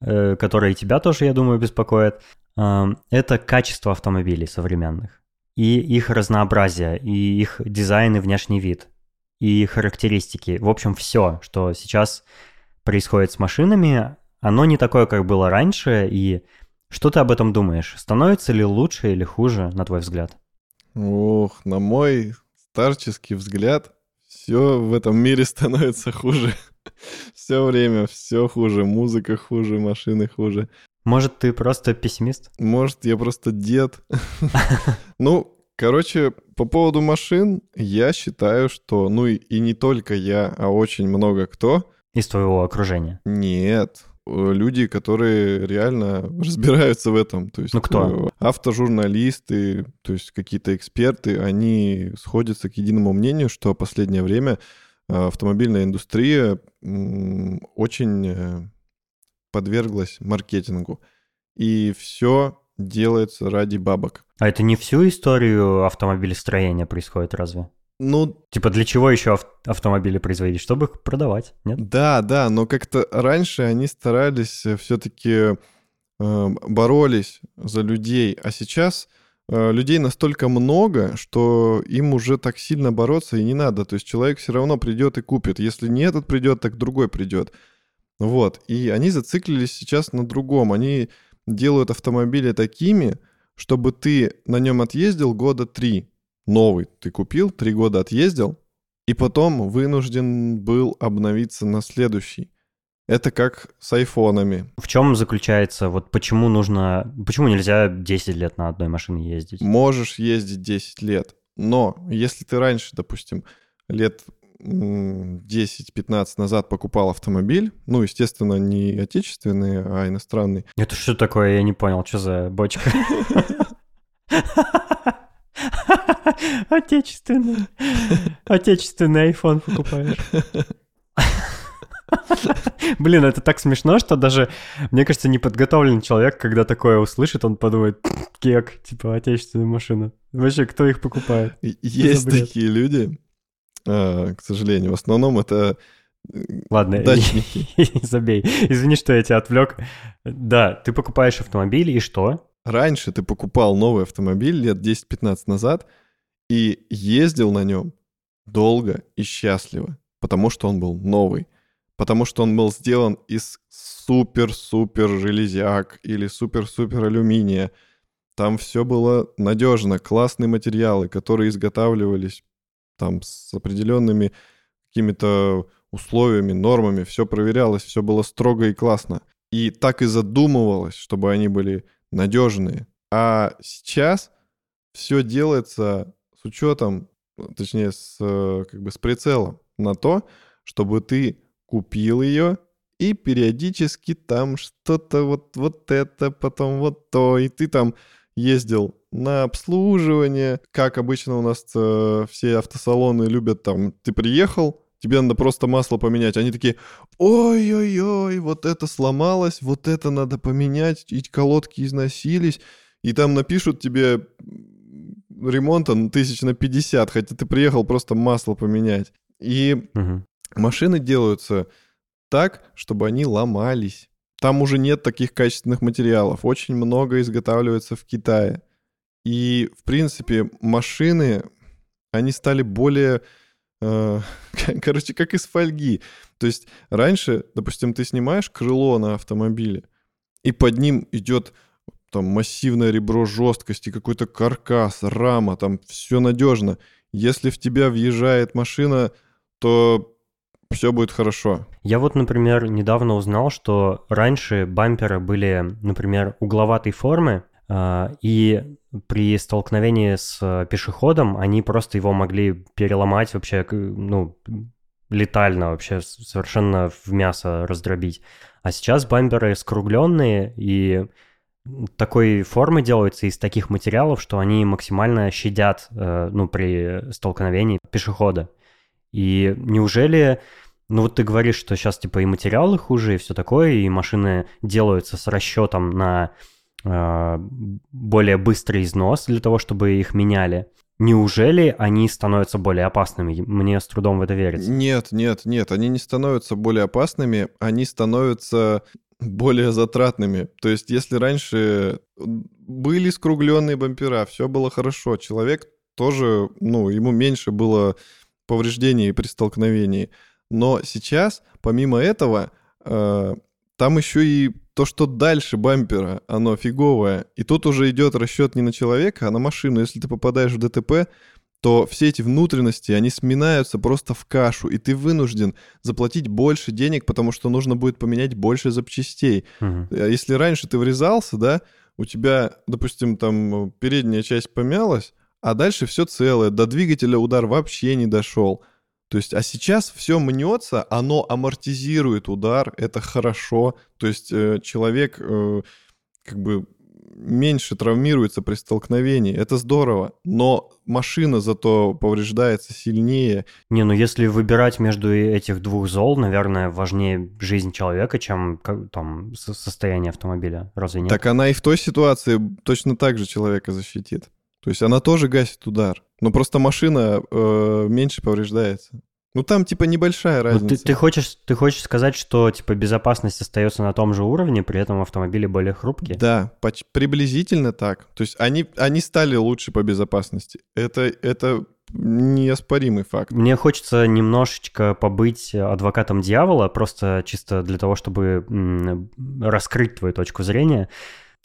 S1: э, которая и тебя тоже, я думаю, беспокоит. Это качество автомобилей современных и их разнообразие, и их дизайн и внешний вид и характеристики. В общем, все, что сейчас происходит с машинами, оно не такое, как было раньше, и что ты об этом думаешь? Становится ли лучше или хуже, на твой взгляд?
S2: Ох, на мой старческий взгляд, все в этом мире становится хуже. все время все хуже. Музыка хуже, машины хуже.
S1: Может, ты просто пессимист?
S2: Может, я просто дед. ну, Короче, по поводу машин, я считаю, что, ну и, и не только я, а очень много кто...
S1: Из твоего окружения?
S2: Нет, э, люди, которые реально разбираются в этом. То есть,
S1: ну кто?
S2: Э, автожурналисты, то есть какие-то эксперты, они сходятся к единому мнению, что в последнее время э, автомобильная индустрия очень подверглась маркетингу. И все делается ради бабок.
S1: А это не всю историю автомобилестроения происходит разве?
S2: Ну,
S1: типа для чего еще ав- автомобили производить? Чтобы их продавать, нет?
S2: Да, да, но как-то раньше они старались э, все-таки э, боролись за людей, а сейчас э, людей настолько много, что им уже так сильно бороться и не надо. То есть человек все равно придет и купит. Если не этот придет, так другой придет. Вот. И они зациклились сейчас на другом. Они делают автомобили такими, чтобы ты на нем отъездил года три. Новый ты купил, три года отъездил, и потом вынужден был обновиться на следующий. Это как с айфонами.
S1: В чем заключается, вот почему нужно, почему нельзя 10 лет на одной машине ездить?
S2: Можешь ездить 10 лет, но если ты раньше, допустим, лет 10-15 назад покупал автомобиль, ну, естественно, не отечественный, а иностранный.
S1: Это что такое? Я не понял, что за бочка? Отечественный. Отечественный iPhone покупаешь. Блин, это так смешно, что даже, мне кажется, неподготовленный человек, когда такое услышит, он подумает, кек, типа, отечественная машина. Вообще, кто их покупает?
S2: Есть такие люди, к сожалению. В основном это
S1: э, Ладно, забей. Извини, что я тебя отвлек. Да, ты покупаешь автомобиль, и что?
S2: Раньше ты покупал новый автомобиль лет 10-15 назад и ездил на нем долго и счастливо, потому что он был новый, потому что он был сделан из супер-супер железяк или супер-супер алюминия. Там все было надежно, классные материалы, которые изготавливались там с определенными какими-то условиями, нормами, все проверялось, все было строго и классно. И так и задумывалось, чтобы они были надежные. А сейчас все делается с учетом, точнее, с, как бы с прицелом на то, чтобы ты купил ее и периодически там что-то вот, вот это, потом вот то, и ты там ездил на обслуживание. Как обычно у нас э, все автосалоны любят там, ты приехал, тебе надо просто масло поменять. Они такие, ой-ой-ой, вот это сломалось, вот это надо поменять, и колодки износились. И там напишут тебе ремонта ну, тысяч на 50, хотя ты приехал просто масло поменять. И угу. машины делаются так, чтобы они ломались. Там уже нет таких качественных материалов. Очень много изготавливается в Китае. И, в принципе, машины, они стали более, э, короче, как из фольги. То есть раньше, допустим, ты снимаешь крыло на автомобиле, и под ним идет там массивное ребро жесткости, какой-то каркас, рама, там все надежно. Если в тебя въезжает машина, то все будет хорошо.
S1: Я вот, например, недавно узнал, что раньше бамперы были, например, угловатой формы, а, и при столкновении с пешеходом они просто его могли переломать вообще, ну, летально вообще, совершенно в мясо раздробить. А сейчас бамперы скругленные, и такой формы делаются из таких материалов, что они максимально щадят, э, ну, при столкновении пешехода. И неужели, ну вот ты говоришь, что сейчас типа и материалы хуже, и все такое, и машины делаются с расчетом на э, более быстрый износ для того, чтобы их меняли. Неужели они становятся более опасными? Мне с трудом в это верится.
S2: Нет, нет, нет, они не становятся более опасными, они становятся более затратными. То есть, если раньше были скругленные бампера, все было хорошо, человек тоже, ну, ему меньше было повреждений при столкновении. Но сейчас, помимо этого, э, там еще и то, что дальше бампера, оно фиговое. И тут уже идет расчет не на человека, а на машину. Если ты попадаешь в ДТП, то все эти внутренности, они сминаются просто в кашу, и ты вынужден заплатить больше денег, потому что нужно будет поменять больше запчастей. Угу. Если раньше ты врезался, да, у тебя, допустим, там передняя часть помялась, а дальше все целое, до двигателя удар вообще не дошел. То есть, а сейчас все мнется, оно амортизирует удар, это хорошо. То есть э, человек э, как бы меньше травмируется при столкновении. Это здорово. Но машина зато повреждается сильнее.
S1: Не, ну если выбирать между этих двух зол, наверное, важнее жизнь человека, чем там состояние автомобиля. Разве нет?
S2: Так она и в той ситуации точно так же человека защитит. То есть она тоже гасит удар. Но просто машина э, меньше повреждается. Ну там типа небольшая разница. Ну,
S1: ты, ты, хочешь, ты хочешь сказать, что типа безопасность остается на том же уровне, при этом автомобили более хрупкие?
S2: Да, поч- приблизительно так. То есть они, они стали лучше по безопасности. Это, это неоспоримый факт.
S1: Мне хочется немножечко побыть адвокатом дьявола, просто чисто для того, чтобы раскрыть твою точку зрения.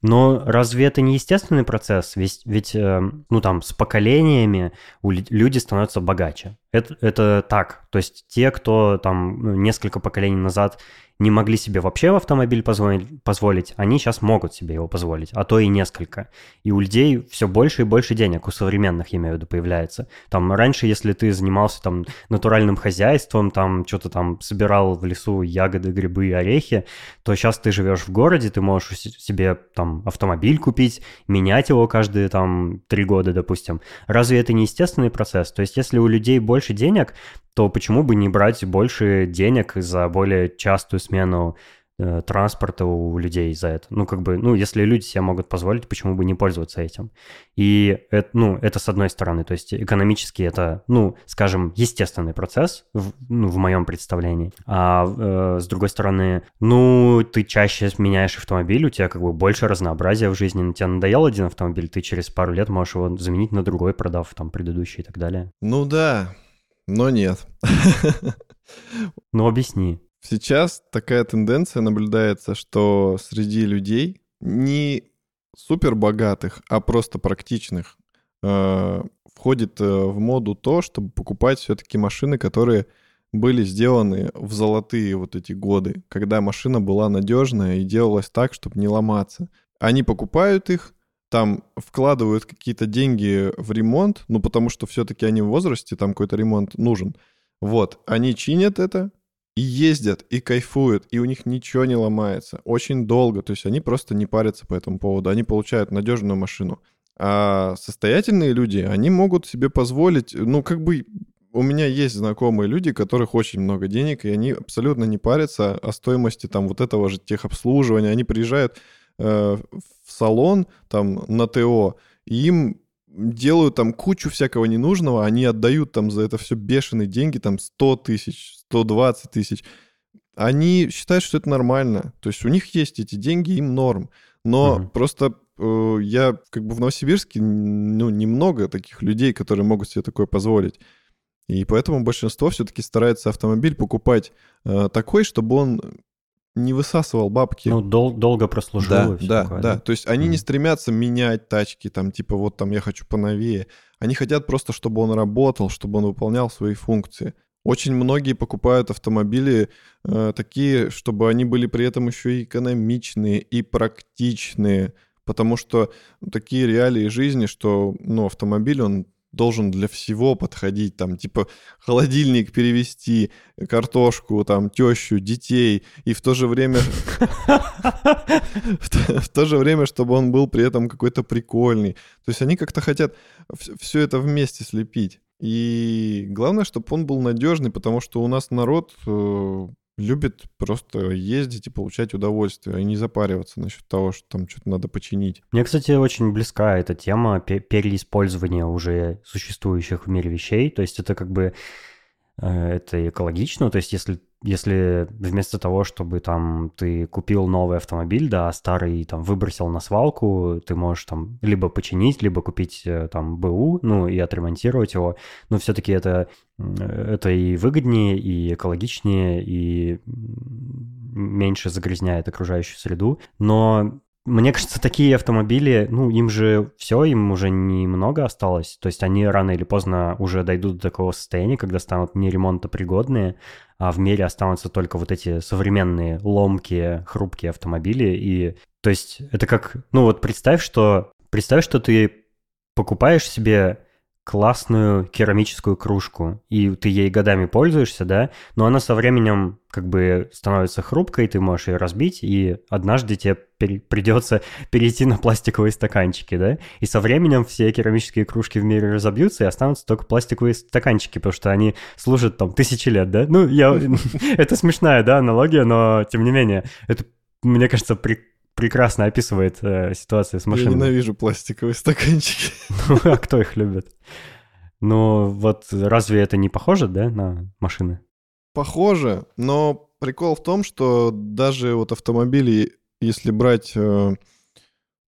S1: Но разве это не естественный процесс? Ведь, ведь э, ну там, с поколениями люди становятся богаче. Это, это так. То есть те, кто там ну, несколько поколений назад не могли себе вообще в автомобиль позволить, позволить, они сейчас могут себе его позволить, а то и несколько. И у людей все больше и больше денег, у современных, я имею в виду, появляется. Там раньше, если ты занимался там натуральным хозяйством, там что-то там собирал в лесу ягоды, грибы, орехи, то сейчас ты живешь в городе, ты можешь себе там автомобиль купить, менять его каждые там три года, допустим. Разве это не естественный процесс? То есть если у людей больше денег, то почему бы не брать больше денег за более частую смену э, транспорта у людей за это. Ну, как бы, ну, если люди себе могут позволить, почему бы не пользоваться этим? И это, ну, это с одной стороны, то есть экономически это, ну, скажем, естественный процесс в, ну, в моем представлении. А э, с другой стороны, ну, ты чаще меняешь автомобиль, у тебя как бы больше разнообразия в жизни, на тебя надоел один автомобиль, ты через пару лет можешь его заменить на другой, продав там предыдущий и так далее.
S2: Ну да, но нет.
S1: Ну, объясни.
S2: Сейчас такая тенденция наблюдается, что среди людей не супер богатых, а просто практичных э, входит э, в моду то, чтобы покупать все-таки машины, которые были сделаны в золотые вот эти годы, когда машина была надежная и делалась так, чтобы не ломаться. Они покупают их, там вкладывают какие-то деньги в ремонт, ну, потому что все-таки они в возрасте, там какой-то ремонт нужен. Вот, они чинят это, и ездят, и кайфуют, и у них ничего не ломается. Очень долго, то есть они просто не парятся по этому поводу, они получают надежную машину. А состоятельные люди, они могут себе позволить, ну, как бы у меня есть знакомые люди, у которых очень много денег, и они абсолютно не парятся о стоимости там вот этого же техобслуживания. Они приезжают э, в салон там на ТО, и им делают там кучу всякого ненужного, они отдают там за это все бешеные деньги, там 100 тысяч, 120 тысяч. Они считают, что это нормально. То есть у них есть эти деньги, им норм. Но угу. просто э, я как бы в Новосибирске, ну, немного таких людей, которые могут себе такое позволить. И поэтому большинство все-таки старается автомобиль покупать э, такой, чтобы он не высасывал бабки.
S1: Ну, дол- долго прослужил.
S2: Да, да,
S1: такое,
S2: да. То есть они
S1: Мгм.
S2: не стремятся менять тачки, там, типа, вот там я хочу поновее. Они хотят просто, чтобы он работал, чтобы он выполнял свои функции. Очень многие покупают автомобили э, такие, чтобы они были при этом еще и экономичные, и практичные, потому что такие реалии жизни, что, ну, автомобиль, он должен для всего подходить, там, типа, холодильник перевести, картошку, там, тещу, детей, и в то же время в то, в то же время, чтобы он был при этом какой-то прикольный. То есть они как-то хотят все это вместе слепить. И главное, чтобы он был надежный, потому что у нас народ э, любит просто ездить и получать удовольствие, и не запариваться насчет того, что там что-то надо починить.
S1: Мне, кстати, очень близка эта тема пе- переиспользования уже существующих в мире вещей. То есть это как бы это экологично. То есть если, если вместо того, чтобы там ты купил новый автомобиль, да, а старый там выбросил на свалку, ты можешь там либо починить, либо купить э, там БУ, ну и отремонтировать его. Но все-таки это, м, это и выгоднее, и экологичнее, и меньше загрязняет окружающую среду. Но мне кажется, такие автомобили, ну, им же все, им уже немного осталось. То есть они рано или поздно уже дойдут до такого состояния, когда станут не ремонтопригодные, а в мире останутся только вот эти современные ломкие, хрупкие автомобили. И то есть это как, ну вот представь, что представь, что ты покупаешь себе классную керамическую кружку, и ты ей годами пользуешься, да, но она со временем как бы становится хрупкой, ты можешь ее разбить, и однажды тебе придется перейти на пластиковые стаканчики, да, и со временем все керамические кружки в мире разобьются, и останутся только пластиковые стаканчики, потому что они служат там тысячи лет, да, ну, я... это смешная, да, аналогия, но тем не менее, это, мне кажется, при прекрасно описывает э, ситуацию с
S2: Я
S1: машиной.
S2: ненавижу пластиковые стаканчики.
S1: Ну, а кто их любит? Ну, вот разве это не похоже, да, на машины?
S2: Похоже, но прикол в том, что даже вот автомобили, если брать, э,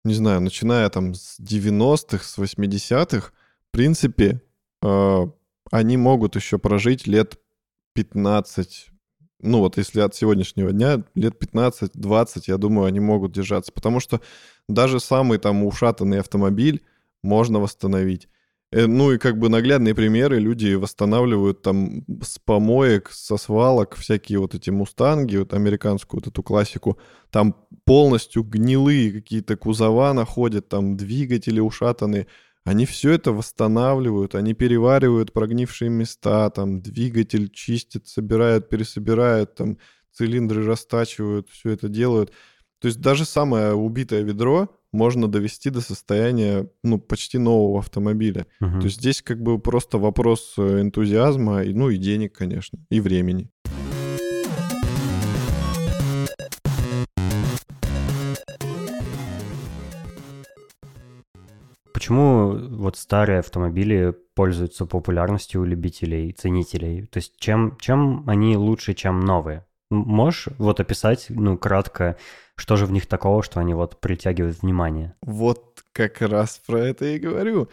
S2: не знаю, начиная там с 90-х, с 80-х, в принципе, э, они могут еще прожить лет 15, ну вот если от сегодняшнего дня, лет 15-20, я думаю, они могут держаться. Потому что даже самый там ушатанный автомобиль можно восстановить. Э, Ну и как бы наглядные примеры, люди восстанавливают там с помоек, со свалок всякие вот эти мустанги, вот американскую вот эту классику, там полностью гнилые какие-то кузова находят, там двигатели ушатанные, они все это восстанавливают, они переваривают прогнившие места, там двигатель чистят, собирают, пересобирают, там цилиндры растачивают, все это делают. То есть даже самое убитое ведро можно довести до состояния, ну, почти нового автомобиля.
S1: Мгм.
S2: То есть здесь как бы просто вопрос э, энтузиазма, ну и денег, конечно, и времени.
S1: Почему вот старые автомобили пользуются популярностью у любителей, ценителей? То есть чем, чем они лучше, чем новые? Можешь вот описать, ну, кратко, что же в них такого, что они вот притягивают внимание?
S2: Вот как раз про это и говорю.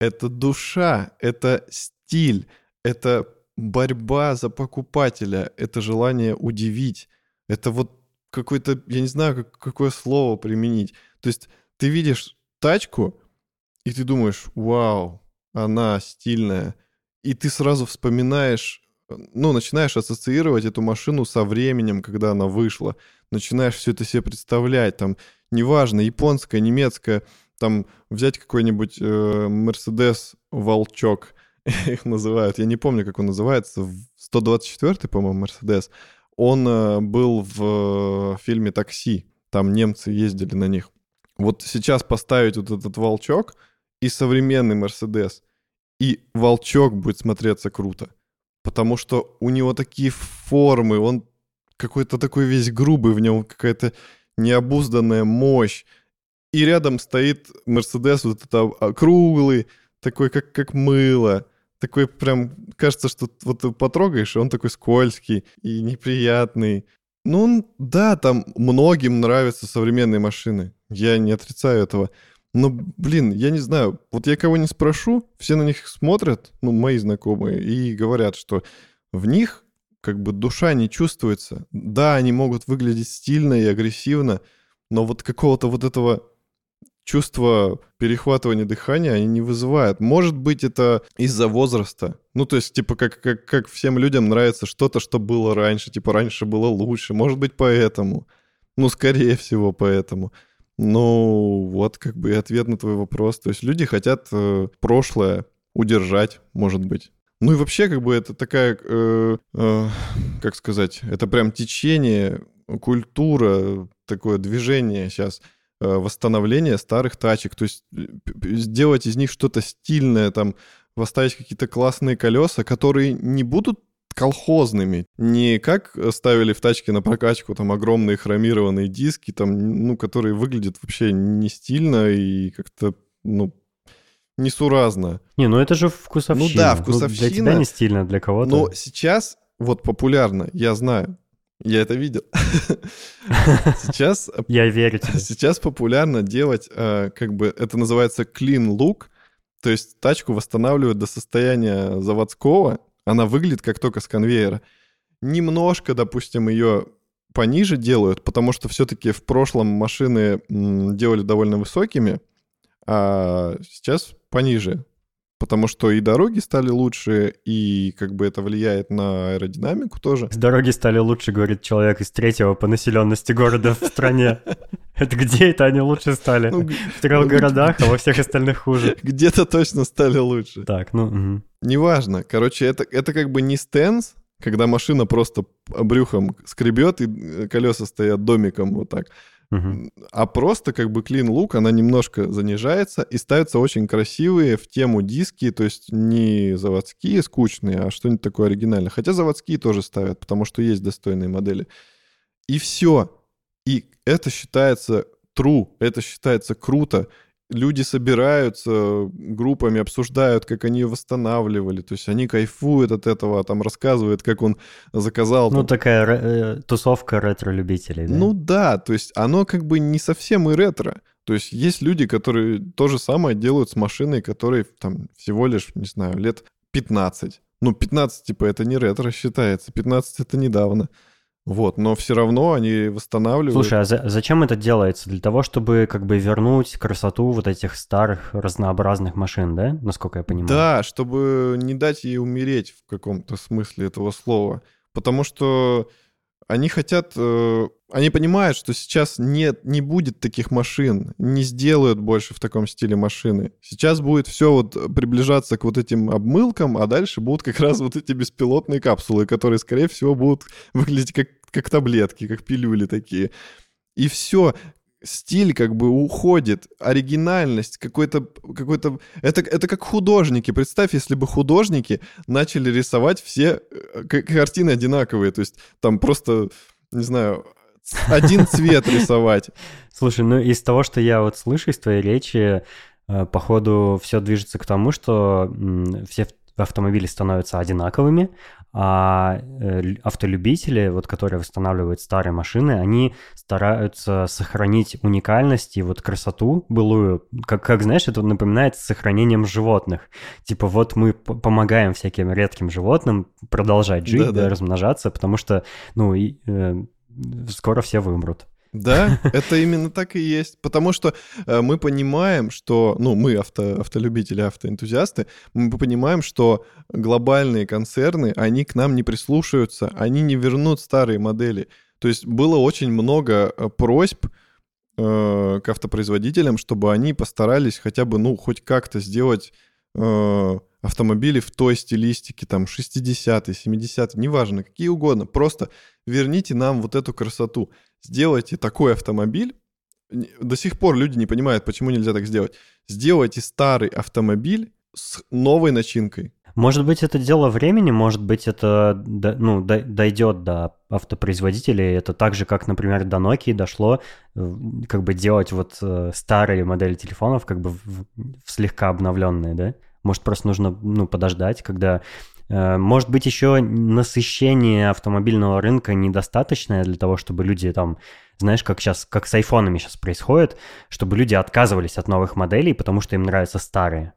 S2: Это душа, это стиль, это борьба за покупателя, это желание удивить, это вот какой-то, я не знаю, как- какое слово применить. То есть ты видишь тачку, и ты думаешь, вау, она стильная, и ты сразу вспоминаешь, э, ну, начинаешь ассоциировать эту машину со временем, когда она вышла, начинаешь все это себе представлять, там, неважно, японская, немецкая, там, взять какой-нибудь э, Мерседес Волчок, их называют, я не помню, как он называется, в 124-й, по-моему, Мерседес, он э, был в э, фильме «Такси», там немцы ездили на них. Вот сейчас поставить вот этот Волчок и современный Мерседес, и Волчок будет смотреться круто, потому что у него такие формы, он какой-то такой весь грубый, в нем какая-то необузданная мощь, и рядом стоит Мерседес вот это а, круглый, такой как, как мыло, такой прям, кажется, что вот ты потрогаешь, и он такой скользкий и неприятный. Ну, да, там многим нравятся современные машины, я не отрицаю этого. Но, блин, я не знаю, вот я кого не спрошу, все на них смотрят, ну, мои знакомые, и говорят, что в них как бы душа не чувствуется. Да, они могут выглядеть стильно и агрессивно, но вот какого-то вот этого чувства перехватывания дыхания они не вызывают. Может быть, это из-за возраста. Ну, то есть, типа, как, как, как всем людям нравится что-то, что было раньше. Типа, раньше было лучше. Может быть, поэтому. Ну, скорее всего, поэтому. Ну, вот как бы и ответ на твой вопрос. То есть люди хотят э, прошлое удержать, может быть. Ну и вообще, как бы это такая, э, э, как сказать, это прям течение, культура, такое движение сейчас э, восстановления старых тачек. То есть э, сделать из них что-то стильное, там, поставить какие-то классные колеса, которые не будут колхозными. Не как ставили в тачке на прокачку там огромные хромированные диски, там, ну, которые выглядят вообще не стильно и как-то, ну, несуразно.
S1: Не, ну это же вкусовщина.
S2: Ну да, вкусовщина.
S1: Ну, для тебя не стильно, для кого-то.
S2: Но сейчас вот популярно, я знаю, я это видел. Сейчас...
S1: Я верю тебе.
S2: Сейчас популярно делать, э, как бы, это называется clean look, то есть тачку восстанавливают до состояния заводского, она выглядит как только с конвейера. Немножко, допустим, ее пониже делают, потому что все-таки в прошлом машины делали довольно высокими, а сейчас пониже. Потому что и дороги стали лучше, и как бы это влияет на аэродинамику тоже.
S1: Дороги стали лучше, говорит человек из третьего по населенности города в стране. Это где это они лучше стали? Ну, в трех ну, городах, а во всех остальных хуже.
S2: Где-то точно стали лучше.
S1: Так, ну...
S2: Неважно. Короче, это, это как бы не стенс, когда машина просто брюхом скребет, и э, колеса стоят домиком вот так. А просто как бы clean look, она немножко занижается и ставятся очень красивые в тему диски, то есть не заводские, скучные, а что-нибудь такое оригинальное. Хотя заводские тоже ставят, потому что есть достойные модели. И все. И это считается true, это считается круто люди собираются группами, обсуждают, как они ее восстанавливали. То есть они кайфуют от этого, там рассказывают, как он заказал.
S1: Ну,
S2: там...
S1: такая э, тусовка ретро-любителей, да?
S2: Ну да, то есть оно как бы не совсем и ретро. То есть есть люди, которые то же самое делают с машиной, которой там всего лишь, не знаю, лет 15. Ну, 15, типа, это не ретро считается. 15 это недавно. Вот, но все равно они восстанавливают.
S1: Слушай, а за, зачем это делается? Для того, чтобы как бы вернуть красоту вот этих старых разнообразных машин, да? Насколько я понимаю.
S2: Да, чтобы не дать ей умереть в каком-то смысле этого слова. Потому что они хотят, э, они понимают, что сейчас нет, не будет таких машин, не сделают больше в таком стиле машины. Сейчас будет все вот приближаться к вот этим обмылкам, а дальше будут как раз вот эти беспилотные капсулы, которые, скорее всего, будут выглядеть как, как таблетки, как пилюли такие. И все стиль как бы уходит, оригинальность, какой-то... какой то это, это как художники. Представь, если бы художники начали рисовать все э, картины одинаковые. То есть там просто, не знаю, один цвет рисовать.
S1: Слушай, ну из того, что я вот слышу из твоей речи, э, походу все движется к тому, что все автомобили становятся одинаковыми, а э, автолюбители, вот, которые восстанавливают старые машины, они стараются сохранить уникальность и вот красоту былую. Как, как знаешь, это напоминает сохранением животных. Типа вот мы помогаем всяким редким животным продолжать жить, да, да, размножаться, потому что, ну, и, э, скоро все вымрут.
S2: Да, это именно так и есть. Потому что э, мы понимаем, что, ну, мы авто, автолюбители, автоэнтузиасты, мы понимаем, что глобальные концерны, они к нам не прислушаются, они не вернут старые модели. То есть было очень много э, просьб э, к автопроизводителям, чтобы они постарались хотя бы, ну, хоть как-то сделать э, автомобили в той стилистике, там, 60-е, 70-е, неважно, какие угодно. Просто верните нам вот эту красоту сделайте такой автомобиль, до сих пор люди не понимают, почему нельзя так сделать. Сделайте старый автомобиль с новой начинкой.
S1: Может быть, это дело времени, может быть, это ну, дойдет до автопроизводителей. Это так же, как, например, до Nokia дошло, э, как бы делать вот э, старые модели телефонов, как бы в, в слегка обновленные, да? Может, просто нужно ну, подождать, когда может быть, еще насыщение автомобильного рынка недостаточное для того, чтобы люди там, знаешь, как сейчас, как с айфонами сейчас происходит, чтобы люди отказывались от новых моделей, потому что им нравятся старые.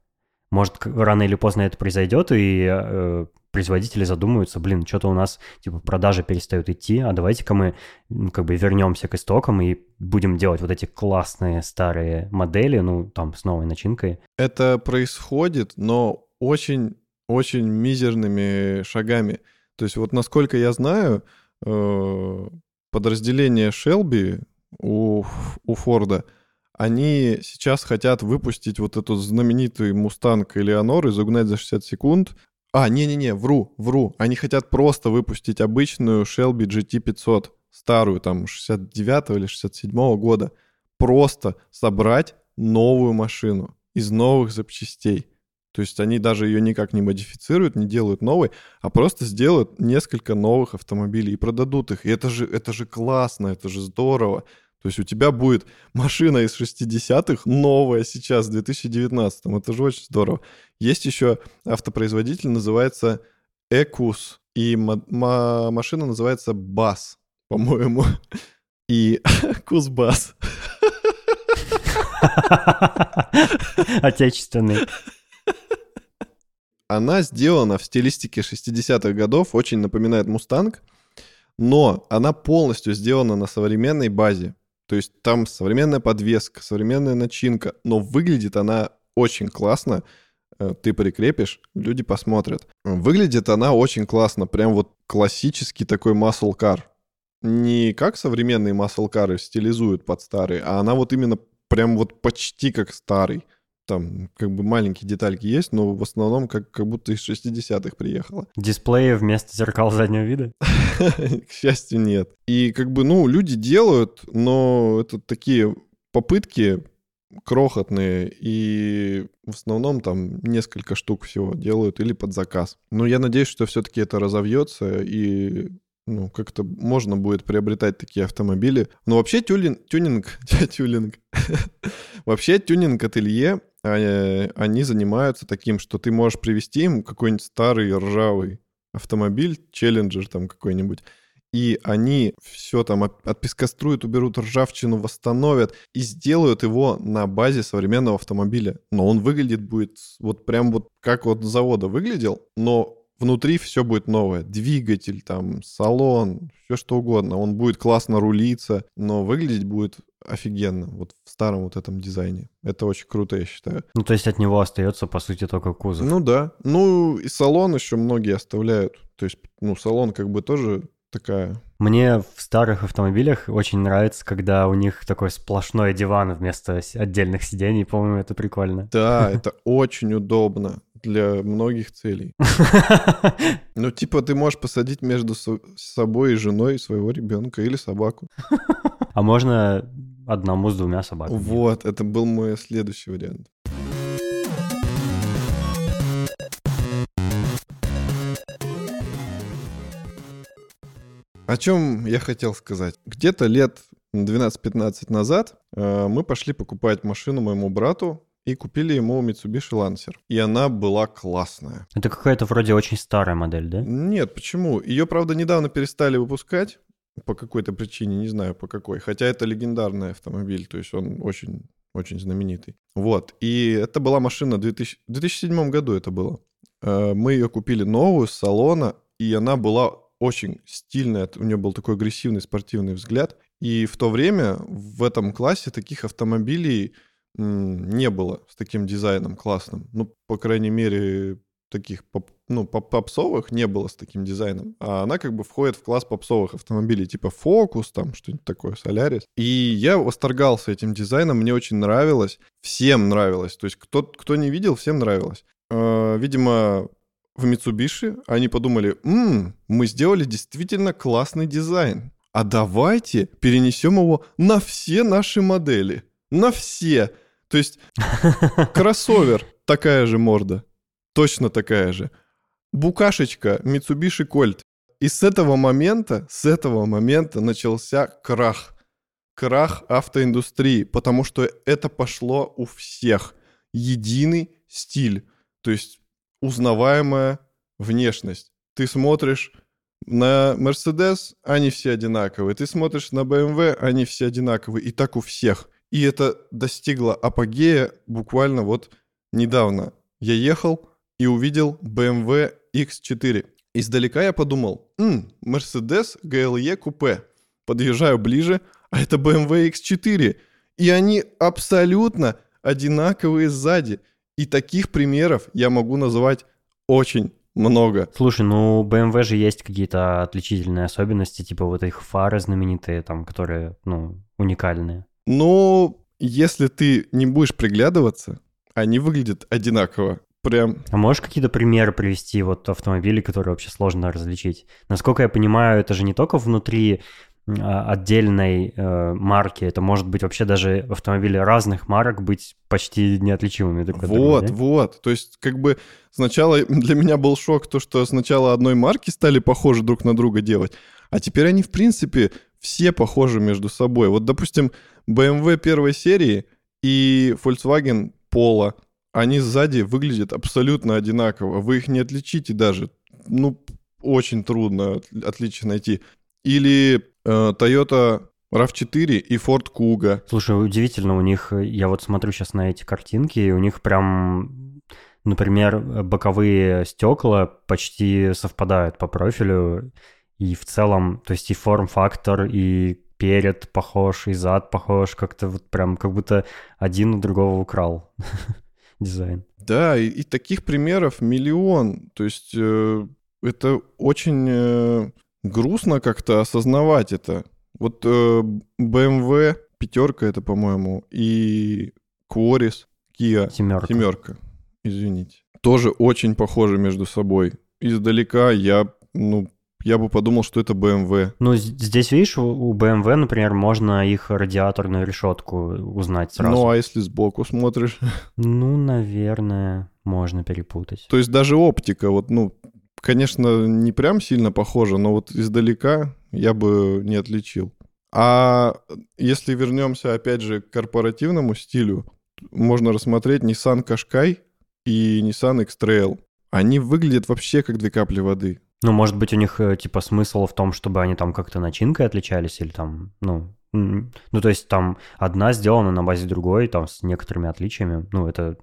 S1: Может, рано или поздно это произойдет, и э, производители задумаются, блин, что-то у нас, типа, продажи перестают идти, а давайте-ка мы, ну, как бы, вернемся к истокам и будем делать вот эти классные старые модели, ну, там, с новой начинкой.
S2: Это происходит, но очень, очень мизерными шагами. То есть вот насколько я знаю, э, подразделение Shelby у, у Форда, они сейчас хотят выпустить вот эту знаменитую Мустанг Элеонор и загнать за 60 секунд а, не-не-не, вру, вру. Они хотят просто выпустить обычную Shelby GT500, старую, там, 69 или 67 -го года. Просто собрать новую машину из новых запчастей. То есть они даже ее никак не модифицируют, не делают новой, а просто сделают несколько новых автомобилей и продадут их. И это же, это же классно, это же здорово. То есть у тебя будет машина из 60-х новая сейчас, в 2019 Это же очень здорово. Есть еще автопроизводитель, называется Экус, и машина называется Бас, по-моему. И Кузбас.
S1: Отечественный.
S2: Она сделана в стилистике 60-х годов, очень напоминает Мустанг, но она полностью сделана на современной базе. То есть там современная подвеска, современная начинка, но выглядит она очень классно. Э, ты прикрепишь, люди посмотрят. Выглядит она очень классно, прям вот классический такой muscle car. Не как современные muscle cars стилизуют под старые, а она вот именно прям вот почти как старый. Там как бы маленькие детальки есть, но в основном как, как будто из 60-х приехала.
S1: Дисплеи вместо зеркал заднего вида?
S2: К счастью, нет. И как бы, ну, люди делают, но это такие попытки крохотные, и в основном там несколько штук всего делают или под заказ. Но я надеюсь, что все-таки это разовьется, и ну, как-то можно будет приобретать такие автомобили. Но вообще тюнинг, тюнинг, тюнинг, вообще тюнинг-ателье, а, они занимаются таким, что ты можешь привести им какой-нибудь старый ржавый автомобиль, челленджер там какой-нибудь, и они все там отпескоструют, уберут ржавчину, восстановят и сделают его на базе современного автомобиля. Но он выглядит будет вот прям вот как вот завода выглядел, но внутри все будет новое. Двигатель, там, салон, все что угодно. Он будет классно рулиться, но выглядеть будет офигенно, вот в старом вот этом дизайне. Это очень круто, я считаю.
S1: Ну, то есть от него остается, по сути, только кузов.
S2: Ну да. Ну, и салон еще многие оставляют. То есть, ну, салон как бы тоже такая...
S1: Мне в старых автомобилях очень нравится, когда у них такой сплошной диван вместо отдельных сидений. По-моему, это прикольно.
S2: Да, это очень удобно для многих целей. Ну, типа, ты можешь посадить между собой и женой своего ребенка или собаку.
S1: А можно одному с двумя собаками.
S2: Вот, это был мой следующий вариант. О чем я хотел сказать? Где-то лет 12-15 назад э, мы пошли покупать машину моему брату и купили ему Mitsubishi Lancer. И она была классная.
S1: Это какая-то вроде очень старая модель, да?
S2: Нет, почему? Ее, правда, недавно перестали выпускать по какой-то причине, не знаю по какой. Хотя это легендарный автомобиль, то есть он очень, очень знаменитый. Вот. И это была машина 2000... в 2007 году это было. Э, мы ее купили новую с салона, и она была очень стильная, у нее был такой агрессивный спортивный взгляд. И в то время в этом классе таких автомобилей не было с таким дизайном классным. Ну, по крайней мере, таких поп, ну, поп попсовых не было с таким дизайном. А она как бы входит в класс попсовых автомобилей, типа Focus, там что-нибудь такое, Solaris. И я восторгался этим дизайном, мне очень нравилось. Всем нравилось. То есть кто, кто не видел, всем нравилось. Э, видимо, в Mitsubishi они подумали, М, мы сделали действительно классный дизайн. А давайте перенесем его на все наши модели. На все. То есть кроссовер, такая же морда. Точно такая же. Букашечка, Mitsubishi Colt. И с этого момента, с этого момента начался крах. Крах автоиндустрии, потому что это пошло у всех. Единый стиль. То есть узнаваемая внешность. Ты смотришь на Mercedes, они все одинаковые. Ты смотришь на BMW, они все одинаковые. И так у всех. И это достигло апогея буквально вот недавно. я ехал и увидел BMW X4. Издалека я подумал, «М, Mercedes GLE купе. Подъезжаю ближе, а это BMW X4. И они абсолютно одинаковые сзади. И таких примеров я могу назвать очень много.
S1: Слушай, ну BMW же есть какие-то отличительные особенности, типа вот их фары знаменитые, там, которые, ну, уникальные.
S2: Но если ты не будешь приглядываться, они выглядят одинаково. Прям
S1: А можешь какие-то примеры привести вот автомобилей, которые вообще сложно различить? Насколько я понимаю, это же не только внутри а, отдельной э, марки, это может быть вообще даже автомобили разных марок быть почти неотличимыми друг от друга.
S2: Вот, вот. То есть, как бы сначала для меня был шок то, что сначала одной марки стали похожи друг на друга делать, а теперь они, в принципе, все похожи между собой. Вот, допустим, BMW первой серии и Volkswagen Polo, они сзади выглядят абсолютно одинаково. Вы их не отличите даже. Ну, очень трудно от- отличие найти. Или э, Toyota RAV4 и Ford Kuga.
S1: Слушай, удивительно, у них, я вот смотрю сейчас на эти картинки, и у них прям, например, боковые стекла почти совпадают по профилю, и в целом, то есть и форм-фактор, и перед похож, и зад похож, как-то вот прям как будто один у другого украл дизайн.
S2: Да, и, и таких примеров миллион. То есть э, это очень э, грустно как-то осознавать это. Вот э, BMW пятерка это, по-моему, и Quaris, Kia
S1: Семерка.
S2: семерка, извините, тоже очень похожи между собой. Издалека я, ну, я бы подумал, что это BMW.
S1: Ну, здесь, видишь, у- у BMW, например, можно их радиаторную решетку узнать сразу.
S2: Ну, а если сбоку смотришь?
S1: Ну, наверное, можно перепутать.
S2: То есть даже оптика, вот, ну, конечно, не прям сильно похожа, но вот издалека я бы не отличил. А если вернемся, опять же, к корпоративному стилю, можно рассмотреть Nissan Qashqai и Nissan X-Trail. Они выглядят вообще как две капли воды.
S1: Ну, может быть, у них, э, типа, смысл в том, чтобы они там как-то начинкой отличались или там, ну... Ну, то есть там одна сделана на базе другой, там с некоторыми отличиями. Ну, это,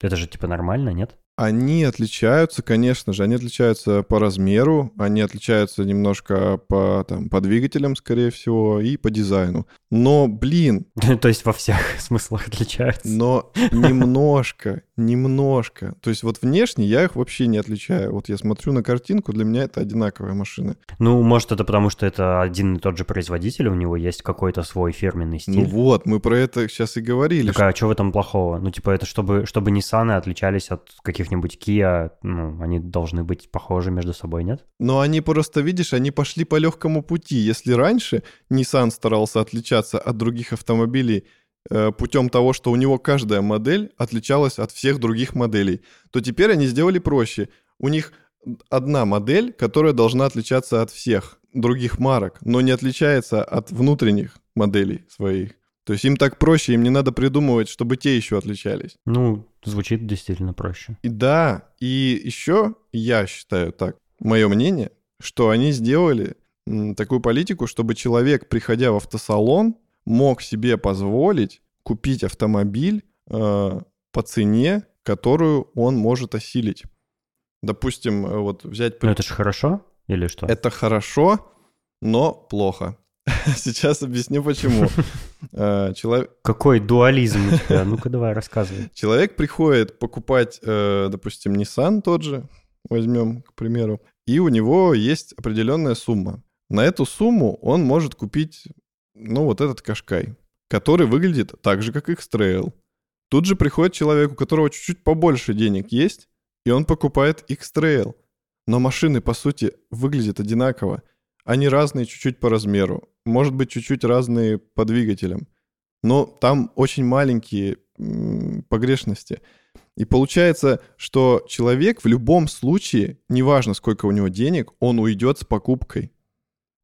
S1: это же, типа, нормально, нет?
S2: Они отличаются, конечно же, они отличаются по размеру, они отличаются немножко по, там, по двигателям, скорее всего, и по дизайну. Но, блин,
S1: То есть во всех смыслах отличаются.
S2: Но немножко, немножко. То есть вот внешне я их вообще не отличаю. Вот я смотрю на картинку, для меня это одинаковая машина.
S1: Ну, может, это потому, что это один и тот же производитель, у него есть какой-то свой фирменный стиль.
S2: Ну вот, мы про это сейчас и говорили.
S1: Так, а что в этом плохого? Ну, типа, это чтобы, чтобы Nissan отличались от каких-нибудь Kia, ну, они должны быть похожи между собой, нет?
S2: Но они просто, видишь, они пошли по легкому пути. Если раньше Nissan старался отличаться от других автомобилей э, путем того, что у него каждая модель отличалась от всех других моделей, то теперь они сделали проще. У них одна модель, которая должна отличаться от всех других марок, но не отличается от внутренних моделей своих. То есть им так проще, им не надо придумывать, чтобы те еще отличались.
S1: Ну, звучит действительно проще.
S2: И да, и еще я считаю так, мое мнение, что они сделали такую политику, чтобы человек, приходя в автосалон, мог себе позволить купить автомобиль э, по цене, которую он может осилить. Допустим, э, вот взять...
S1: Ну, это же хорошо или что?
S2: Это хорошо, но плохо. Сейчас объясню почему. Э, Человек,
S1: Какой дуализм у тебя? Ну-ка давай, рассказывай.
S2: Человек приходит покупать, э, допустим, Nissan тот же, возьмем, к примеру, и у него есть определенная сумма. На эту сумму он может купить, ну, вот этот Кашкай, который выглядит так же, как X-Trail. Тут же приходит человек, у которого чуть-чуть побольше денег есть, и он покупает X-Trail. Но машины, по сути, выглядят одинаково. Они разные чуть-чуть по размеру, может быть, чуть-чуть разные по двигателям. Но там очень маленькие погрешности. И получается, что человек в любом случае, неважно сколько у него денег, он уйдет с покупкой.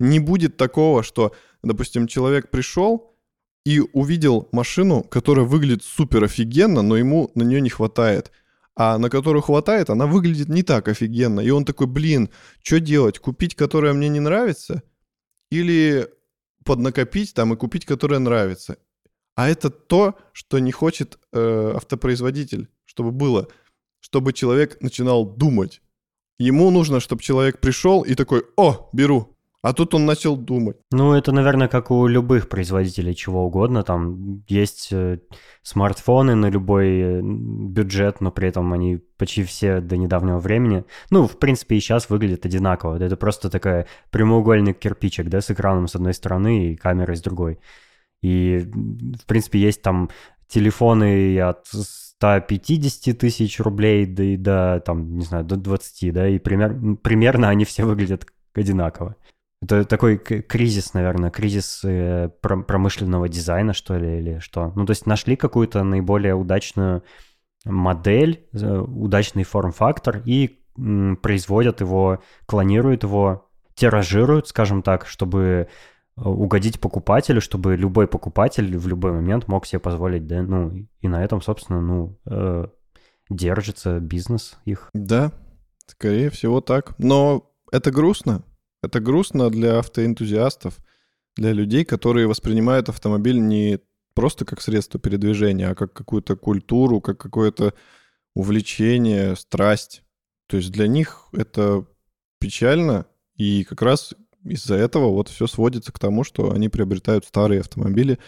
S2: Не будет такого, что, допустим, человек пришел и увидел машину, которая выглядит супер офигенно, но ему на нее не хватает. А на которую хватает, она выглядит не так офигенно. И он такой, блин, что делать? Купить, которая мне не нравится? Или поднакопить там и купить, которая нравится? А это то, что не хочет э, автопроизводитель, чтобы было. чтобы человек начинал думать. Ему нужно, чтобы человек пришел и такой, о, беру. А тут он начал думать.
S1: Ну, это, наверное, как у любых производителей чего угодно. Там есть э, смартфоны на любой э, бюджет, но при этом они почти все до недавнего времени, ну, в принципе, и сейчас выглядят одинаково. Это просто такая прямоугольный кирпичик, да, с экраном с одной стороны и камерой с другой. И, в принципе, есть там телефоны от 150 тысяч рублей до, и до, там, не знаю, до 20, да, и пример, примерно они все выглядят одинаково. Это такой кризис, наверное, кризис э, промышленного дизайна, что ли, или что? Ну, то есть нашли какую-то наиболее удачную модель, э, удачный форм-фактор и производят его, клонируют его, тиражируют, скажем так, чтобы э, угодить покупателю, чтобы любой покупатель в любой момент мог себе позволить, да, ну, и на этом, собственно, ну, держится бизнес их.
S2: Да, скорее всего так. Но это грустно, это грустно для автоэнтузиастов, для людей, которые воспринимают автомобиль не просто как средство передвижения, а как какую-то культуру, как какое-то увлечение, страсть. То есть для них это печально, и как раз из-за этого вот все сводится к тому, что они приобретают старые автомобили,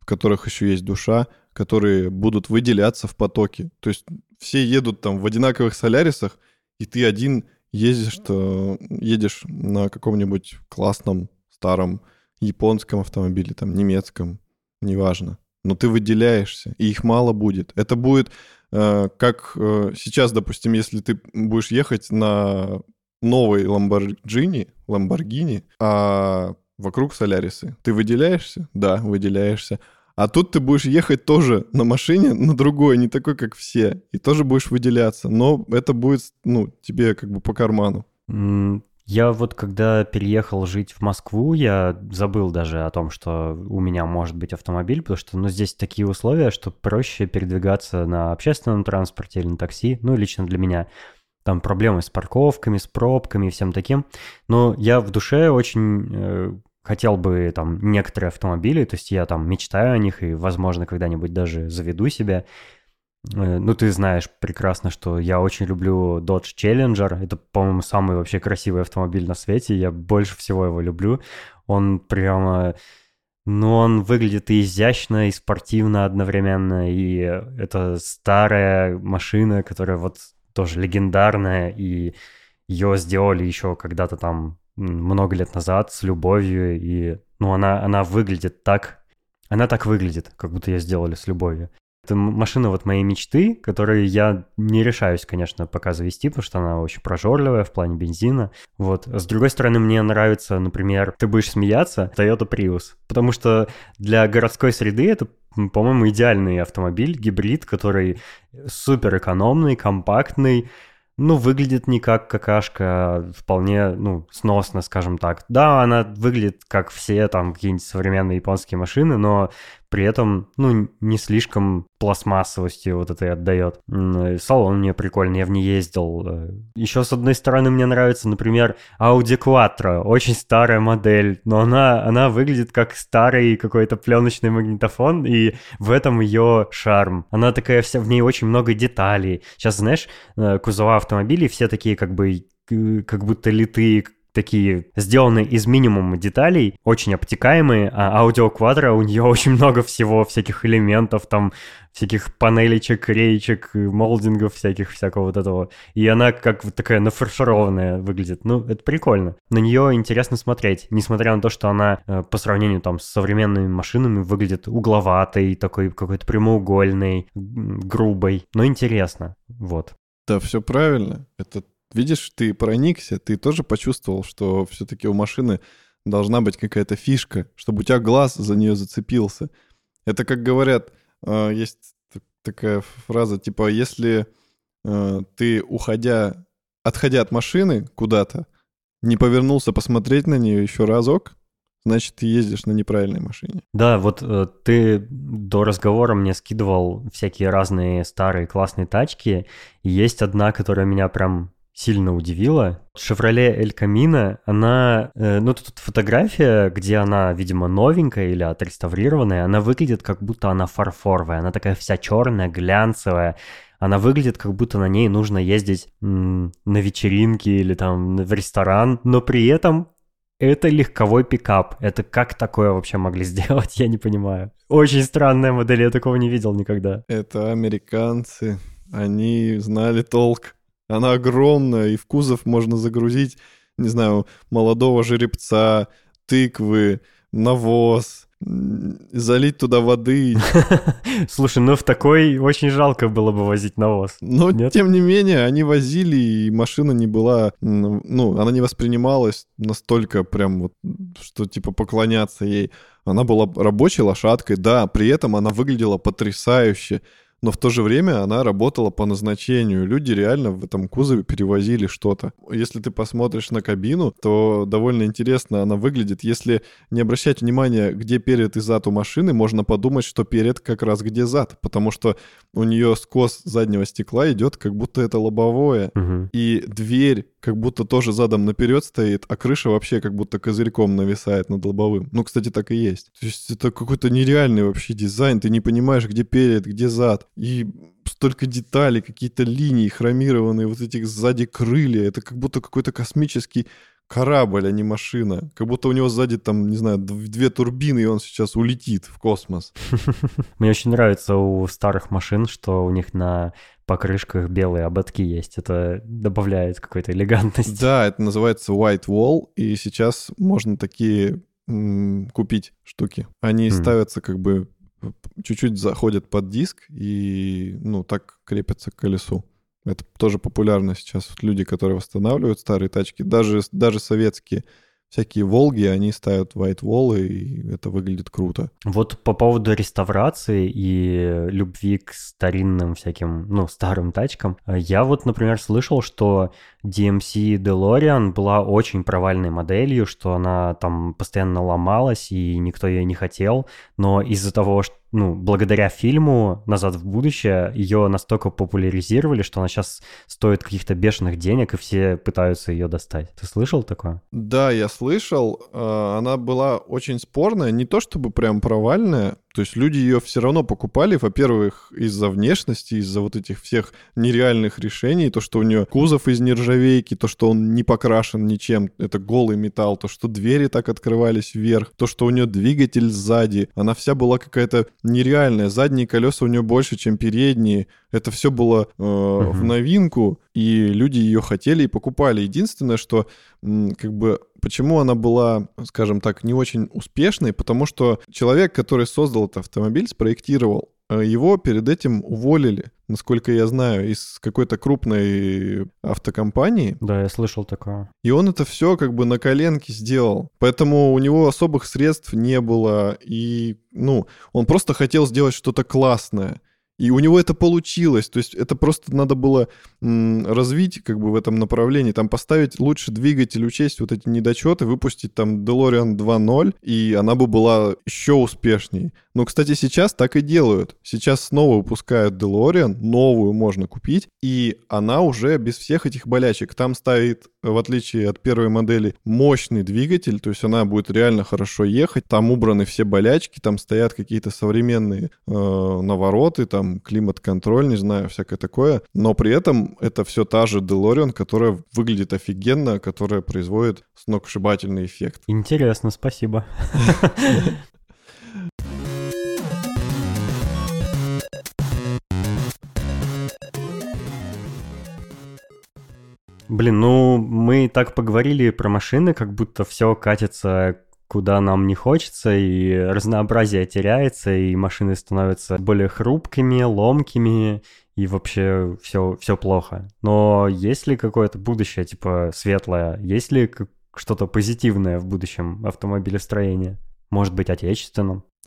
S2: в которых еще есть душа, которые будут выделяться в потоке. То есть все едут там в одинаковых солярисах, и ты один ездишь, что едешь на каком-нибудь классном старом японском автомобиле, там немецком, неважно, но ты выделяешься, и их мало будет. Это будет э, как э, сейчас, допустим, если ты будешь ехать на новой Lamborghini, Lamborghini, а вокруг Солярисы. Ты выделяешься? Да, выделяешься. А тут ты будешь ехать тоже на машине, на другой, не такой, как все, и тоже будешь выделяться. Но это будет, ну, тебе как бы по карману.
S1: Я вот когда переехал жить в Москву, я забыл даже о том, что у меня может быть автомобиль, потому что ну, здесь такие условия, что проще передвигаться на общественном транспорте или на такси, ну, лично для меня. Там проблемы с парковками, с пробками и всем таким. Но я в душе очень э, хотел бы там некоторые автомобили, то есть я там мечтаю о них и, возможно, когда-нибудь даже заведу себе. Э, ну, ты знаешь прекрасно, что я очень люблю Dodge Challenger. Это, по-моему, самый вообще красивый автомобиль на свете. Я больше всего его люблю. Он прямо... Ну, он выглядит и изящно, и спортивно одновременно. И это старая машина, которая вот тоже легендарная. И ее сделали еще когда-то там много лет назад с любовью, и, ну, она, она выглядит так, она так выглядит, как будто ее сделали с любовью. Это машина вот моей мечты, которую я не решаюсь, конечно, пока завести, потому что она очень прожорливая в плане бензина. Вот. С другой стороны, мне нравится, например, ты будешь смеяться, Toyota Prius. Потому что для городской среды это по-моему, идеальный автомобиль, гибрид, который супер экономный, компактный, ну, выглядит не как какашка, а вполне, ну, сносно, скажем так. Да, она выглядит как все там какие-нибудь современные японские машины, но при этом, ну, не слишком пластмассовостью вот это и отдает. Салон мне прикольный, я в ней ездил. Э, Еще с одной стороны мне нравится, например, Audi Quattro, очень старая модель, но она, она выглядит как старый какой-то пленочный магнитофон, и в этом ее шарм. Она такая вся, в ней очень много деталей. Сейчас, знаешь, э, кузова автомобилей все такие как бы как будто литые такие сделаны из минимума деталей, очень обтекаемые, а аудио квадро у нее очень много всего, всяких элементов, там всяких панелечек, реечек, молдингов всяких, всякого вот этого. И она как вот такая нафаршированная выглядит. Ну, это прикольно. На нее интересно смотреть, несмотря на то, что она э, по сравнению там с современными машинами выглядит угловатой, такой какой-то прямоугольной, грубой, но интересно. Вот.
S2: Да, все правильно. Это видишь, ты проникся, ты тоже почувствовал, что все-таки у машины должна быть какая-то фишка, чтобы у тебя глаз за нее зацепился. Это как говорят, э, есть такая фраза, типа, если э, ты, уходя, отходя от машины куда-то, не повернулся посмотреть на нее еще разок, значит, ты ездишь на неправильной машине.
S1: Да, вот э, ты до разговора мне скидывал всякие разные старые классные тачки, и есть одна, которая меня прям сильно удивила. Chevrolet El Camino, она... Э, ну, тут фотография, где она, видимо, новенькая или отреставрированная, она выглядит как будто она фарфоровая. Она такая вся черная, глянцевая. Она выглядит, как будто на ней нужно ездить на вечеринки или там в ресторан, но при этом это легковой пикап. Это как такое вообще могли сделать, я не понимаю. Очень странная модель, я такого не видел никогда.
S2: Это американцы. Они знали толк. Она огромная, и в кузов можно загрузить, не знаю, молодого жеребца, тыквы, навоз, залить туда воды.
S1: Слушай, ну в такой очень жалко было бы возить навоз.
S2: Но, Нет? тем не менее, они возили, и машина не была... Ну, она не воспринималась настолько прям вот, что типа поклоняться ей. Она была рабочей лошадкой, да, при этом она выглядела потрясающе но в то же время она работала по назначению. Люди реально в этом кузове перевозили что-то. Если ты посмотришь на кабину, то довольно интересно она выглядит. Если не обращать внимания, где перед и зад у машины, можно подумать, что перед как раз где зад, потому что у нее скос заднего стекла идет, как будто это лобовое. Угу. И дверь как будто тоже задом наперед стоит, а крыша вообще как будто козырьком нависает над лобовым. Ну, кстати, так и есть. То есть это какой-то нереальный вообще дизайн. Ты не понимаешь, где перед, где зад. И столько деталей, какие-то линии хромированные, вот этих сзади крылья. Это как будто какой-то космический корабль, а не машина. Как будто у него сзади там, не знаю, две турбины, и он сейчас улетит в космос.
S1: Мне очень нравится у старых машин, что у них на покрышках белые ободки есть. Это добавляет какой-то элегантности.
S2: Да, это называется white wall, и сейчас можно такие купить штуки. Они mm. ставятся как бы чуть-чуть заходят под диск и, ну, так крепятся к колесу. Это тоже популярно сейчас. Люди, которые восстанавливают старые тачки, даже, даже советские, всякие Волги, они ставят white wall, и это выглядит круто.
S1: Вот по поводу реставрации и любви к старинным всяким, ну, старым тачкам, я вот, например, слышал, что DMC DeLorean была очень провальной моделью, что она там постоянно ломалась, и никто ее не хотел, но из-за того, что ну, благодаря фильму «Назад в будущее» ее настолько популяризировали, что она сейчас стоит каких-то бешеных денег, и все пытаются ее достать. Ты слышал такое?
S2: Да, я слышал. А, она была очень спорная, не то чтобы прям провальная, то есть люди ее все равно покупали, во-первых, из-за внешности, из-за вот этих всех нереальных решений, то, что у нее кузов из нержавейки, то, что он не покрашен ничем, это голый металл, то, что двери так открывались вверх, то, что у нее двигатель сзади, она вся была какая-то нереальная, задние колеса у нее больше, чем передние, это все было э, угу. в новинку, и люди ее хотели и покупали. Единственное, что как бы почему она была, скажем так, не очень успешной, потому что человек, который создал этот автомобиль, спроектировал, э, его перед этим уволили, насколько я знаю, из какой-то крупной автокомпании.
S1: Да, я слышал такое.
S2: И он это все как бы на коленке сделал. Поэтому у него особых средств не было. И, ну, он просто хотел сделать что-то классное. И у него это получилось. То есть это просто надо было развить как бы в этом направлении. Там поставить лучше двигатель, учесть вот эти недочеты, выпустить там DeLorean 2.0, и она бы была еще успешней. Но, кстати, сейчас так и делают. Сейчас снова выпускают DeLorean, новую можно купить, и она уже без всех этих болячек. Там стоит, в отличие от первой модели, мощный двигатель, то есть она будет реально хорошо ехать. Там убраны все болячки, там стоят какие-то современные э, навороты, там климат-контроль, не знаю, всякое такое. Но при этом это все та же DeLorean, которая выглядит офигенно, которая производит сногсшибательный эффект.
S1: Интересно, спасибо. Блин, ну мы так поговорили про машины, как будто все катится куда нам не хочется, и разнообразие теряется, и машины становятся более хрупкими, ломкими, и вообще все, все плохо. Но есть ли какое-то будущее, типа, светлое? Есть ли что-то позитивное в будущем автомобилестроения? Может быть, отечественном?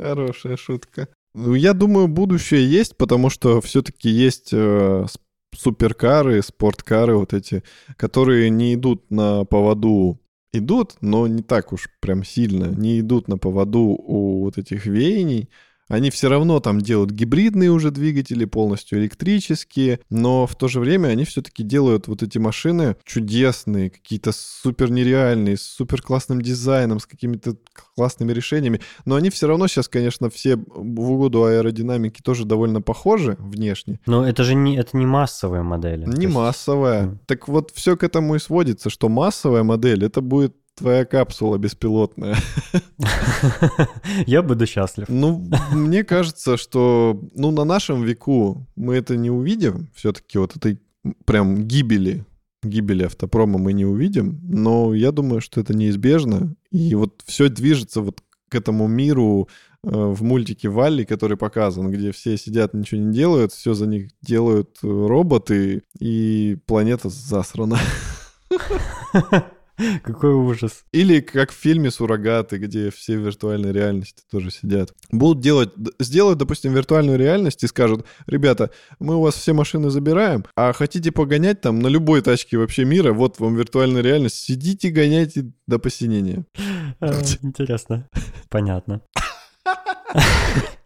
S2: Хорошая шутка. Ну, я думаю, будущее есть, потому что все-таки есть э, суперкары, спорткары вот эти, которые не идут на поводу идут, но не так уж прям сильно, не идут на поводу у вот этих веяний, Они все равно там делают гибридные уже двигатели, полностью электрические, но в то же время они все-таки делают вот эти машины чудесные, какие-то супер нереальные, с супер классным дизайном, с какими-то классными решениями. Но они все равно сейчас, конечно, все в угоду аэродинамики тоже довольно похожи внешне.
S1: Но это же не, это не массовые модели.
S2: Не массовая. Mm. Так вот, все к этому и сводится, что массовая модель, это будет твоя капсула беспилотная.
S1: Я буду счастлив.
S2: Ну, мне кажется, что ну, на нашем веку мы это не увидим. Все-таки вот этой прям гибели гибели автопрома мы не увидим, но я думаю, что это неизбежно. И вот все движется вот к этому миру э, в мультике Валли, который показан, где все сидят, ничего не делают, все за них делают э, роботы, и планета засрана.
S1: Какой ужас.
S2: Или как в фильме «Суррогаты», где все в виртуальной реальности тоже сидят. Будут делать, сделают, допустим, виртуальную реальность и скажут, ребята, мы у вас все машины забираем, а хотите погонять там на любой тачке вообще мира, вот вам виртуальная реальность, сидите, гоняйте до посинения.
S1: А, интересно. Понятно.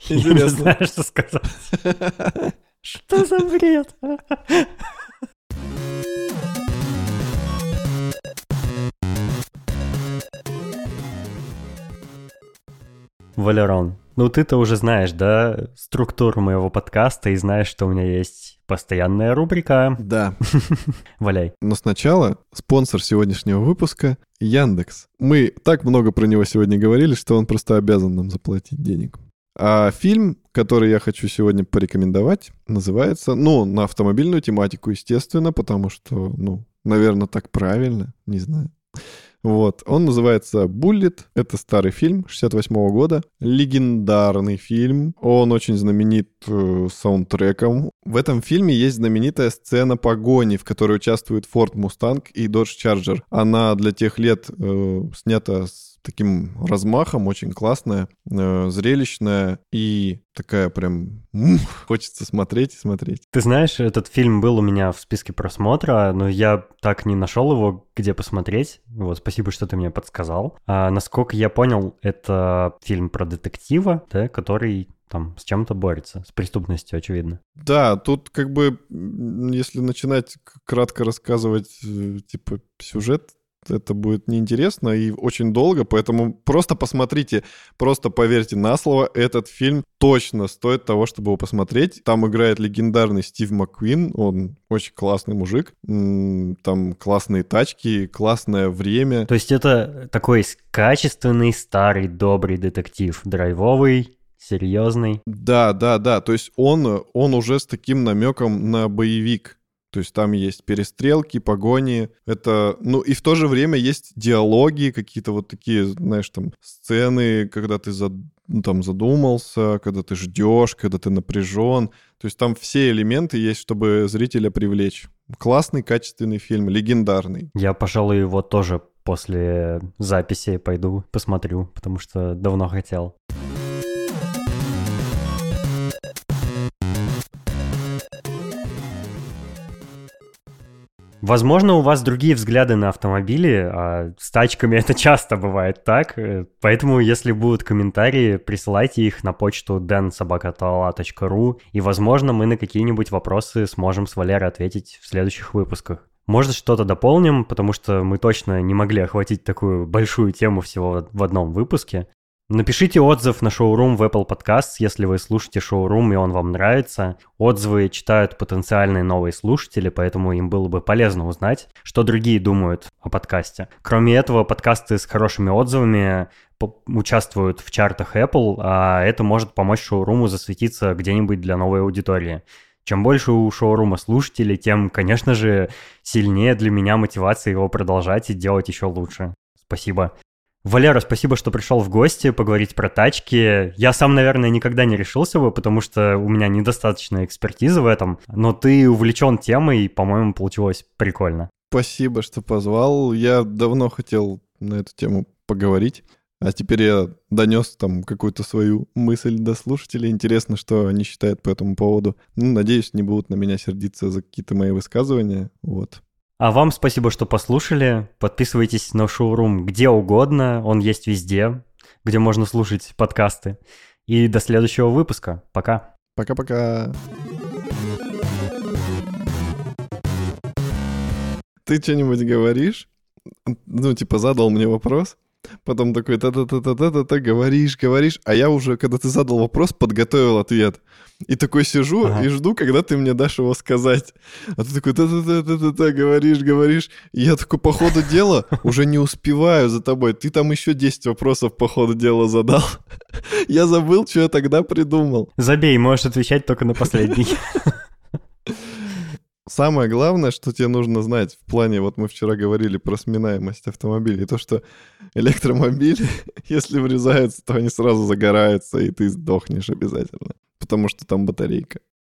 S2: Интересно. Я не
S1: знаю, что сказать. Что за бред? Валерон, ну ты-то уже знаешь, да, структуру моего подкаста и знаешь, что у меня есть постоянная рубрика.
S2: Да.
S1: Валяй.
S2: Но сначала спонсор сегодняшнего выпуска — Яндекс. Мы так много про него сегодня говорили, что он просто обязан нам заплатить денег. А фильм, который я хочу сегодня порекомендовать, называется, ну, на автомобильную тематику, естественно, потому что, ну, наверное, так правильно, не знаю. Вот. Он называется «Буллет». Это старый фильм 68 -го года. Легендарный фильм. Он очень знаменит э, саундтреком. В этом фильме есть знаменитая сцена погони, в которой участвуют Ford Mustang и Dodge Charger. Она для тех лет э, снята с таким размахом, очень классная, э, зрелищная и такая прям хочется смотреть и смотреть.
S1: Ты знаешь, этот фильм был у меня в списке просмотра, но я так не нашел его, где посмотреть. Вот, спасибо, что ты мне подсказал. А, насколько я понял, это фильм про детектива, да, который там с чем-то борется, с преступностью, очевидно.
S2: Да, тут как бы, если начинать кратко рассказывать, э, типа, сюжет, это будет неинтересно и очень долго, поэтому просто посмотрите, просто поверьте на слово, этот фильм точно стоит того, чтобы его посмотреть. Там играет легендарный Стив Маккуин, он очень классный мужик, там классные тачки, классное время.
S1: То есть это такой качественный, старый, добрый детектив, драйвовый, серьезный.
S2: Да, да, да. То есть он, он уже с таким намеком на боевик. То есть там есть перестрелки, погони. Это, ну и в то же время есть диалоги, какие-то вот такие, знаешь, там сцены, когда ты зад, ну, там задумался, когда ты ждешь, когда ты напряжен. То есть там все элементы есть, чтобы зрителя привлечь. Классный, качественный фильм, легендарный.
S1: Я, пожалуй, его тоже после записи пойду посмотрю, потому что давно хотел. Возможно, у вас другие взгляды на автомобили, а с тачками это часто бывает так. Э, поэтому, если будут комментарии, присылайте их на почту densobakatala.ru, и, возможно, мы на какие-нибудь вопросы сможем с Валерой ответить в следующих выпусках. Может, что-то дополним, потому что мы точно не могли охватить такую большую тему всего в одном выпуске. Напишите отзыв на шоурум в Apple Podcasts, если вы слушаете шоурум и он вам нравится. Отзывы читают потенциальные новые слушатели, поэтому им было бы полезно узнать, что другие думают о подкасте. Кроме этого, подкасты с хорошими отзывами участвуют в чартах Apple, а это может помочь шоуруму засветиться где-нибудь для новой аудитории. Чем больше у шоурума слушателей, тем, конечно же, сильнее для меня мотивация его продолжать и делать еще лучше. Спасибо. Валера, спасибо, что пришел в гости поговорить про тачки. Я сам, наверное, никогда не решился бы, потому что у меня недостаточно экспертизы в этом. Но ты увлечен темой, и, по-моему, получилось прикольно.
S2: Спасибо, что позвал. Я давно хотел на эту тему поговорить. А теперь я донес там какую-то свою мысль до слушателей. Интересно, что они считают по этому поводу. Ну, надеюсь, не будут на меня сердиться за какие-то мои высказывания. Вот.
S1: А вам спасибо, что послушали. Подписывайтесь на шоурум где угодно, он есть везде, где можно слушать подкасты. И до следующего выпуска. Пока.
S2: Пока-пока. Ты что-нибудь говоришь? Ну, типа, задал мне вопрос, потом такой та-та-та-та-та-та, говоришь, говоришь, а я уже, когда ты задал вопрос, подготовил ответ. И такой сижу ага. и жду, когда ты мне дашь его сказать. А ты такой та-та-та-та-та, говоришь, говоришь. И я такой, по ходу дела, уже не успеваю за тобой. Ты там еще 10 вопросов по ходу дела задал. Я забыл, что я тогда придумал.
S1: Забей, можешь отвечать только на последний.
S2: Самое главное, что тебе нужно знать в плане, вот мы вчера говорили про сминаемость автомобилей, то, что электромобили, если врезаются, то они сразу загораются, и ты сдохнешь обязательно, потому что там батарейка.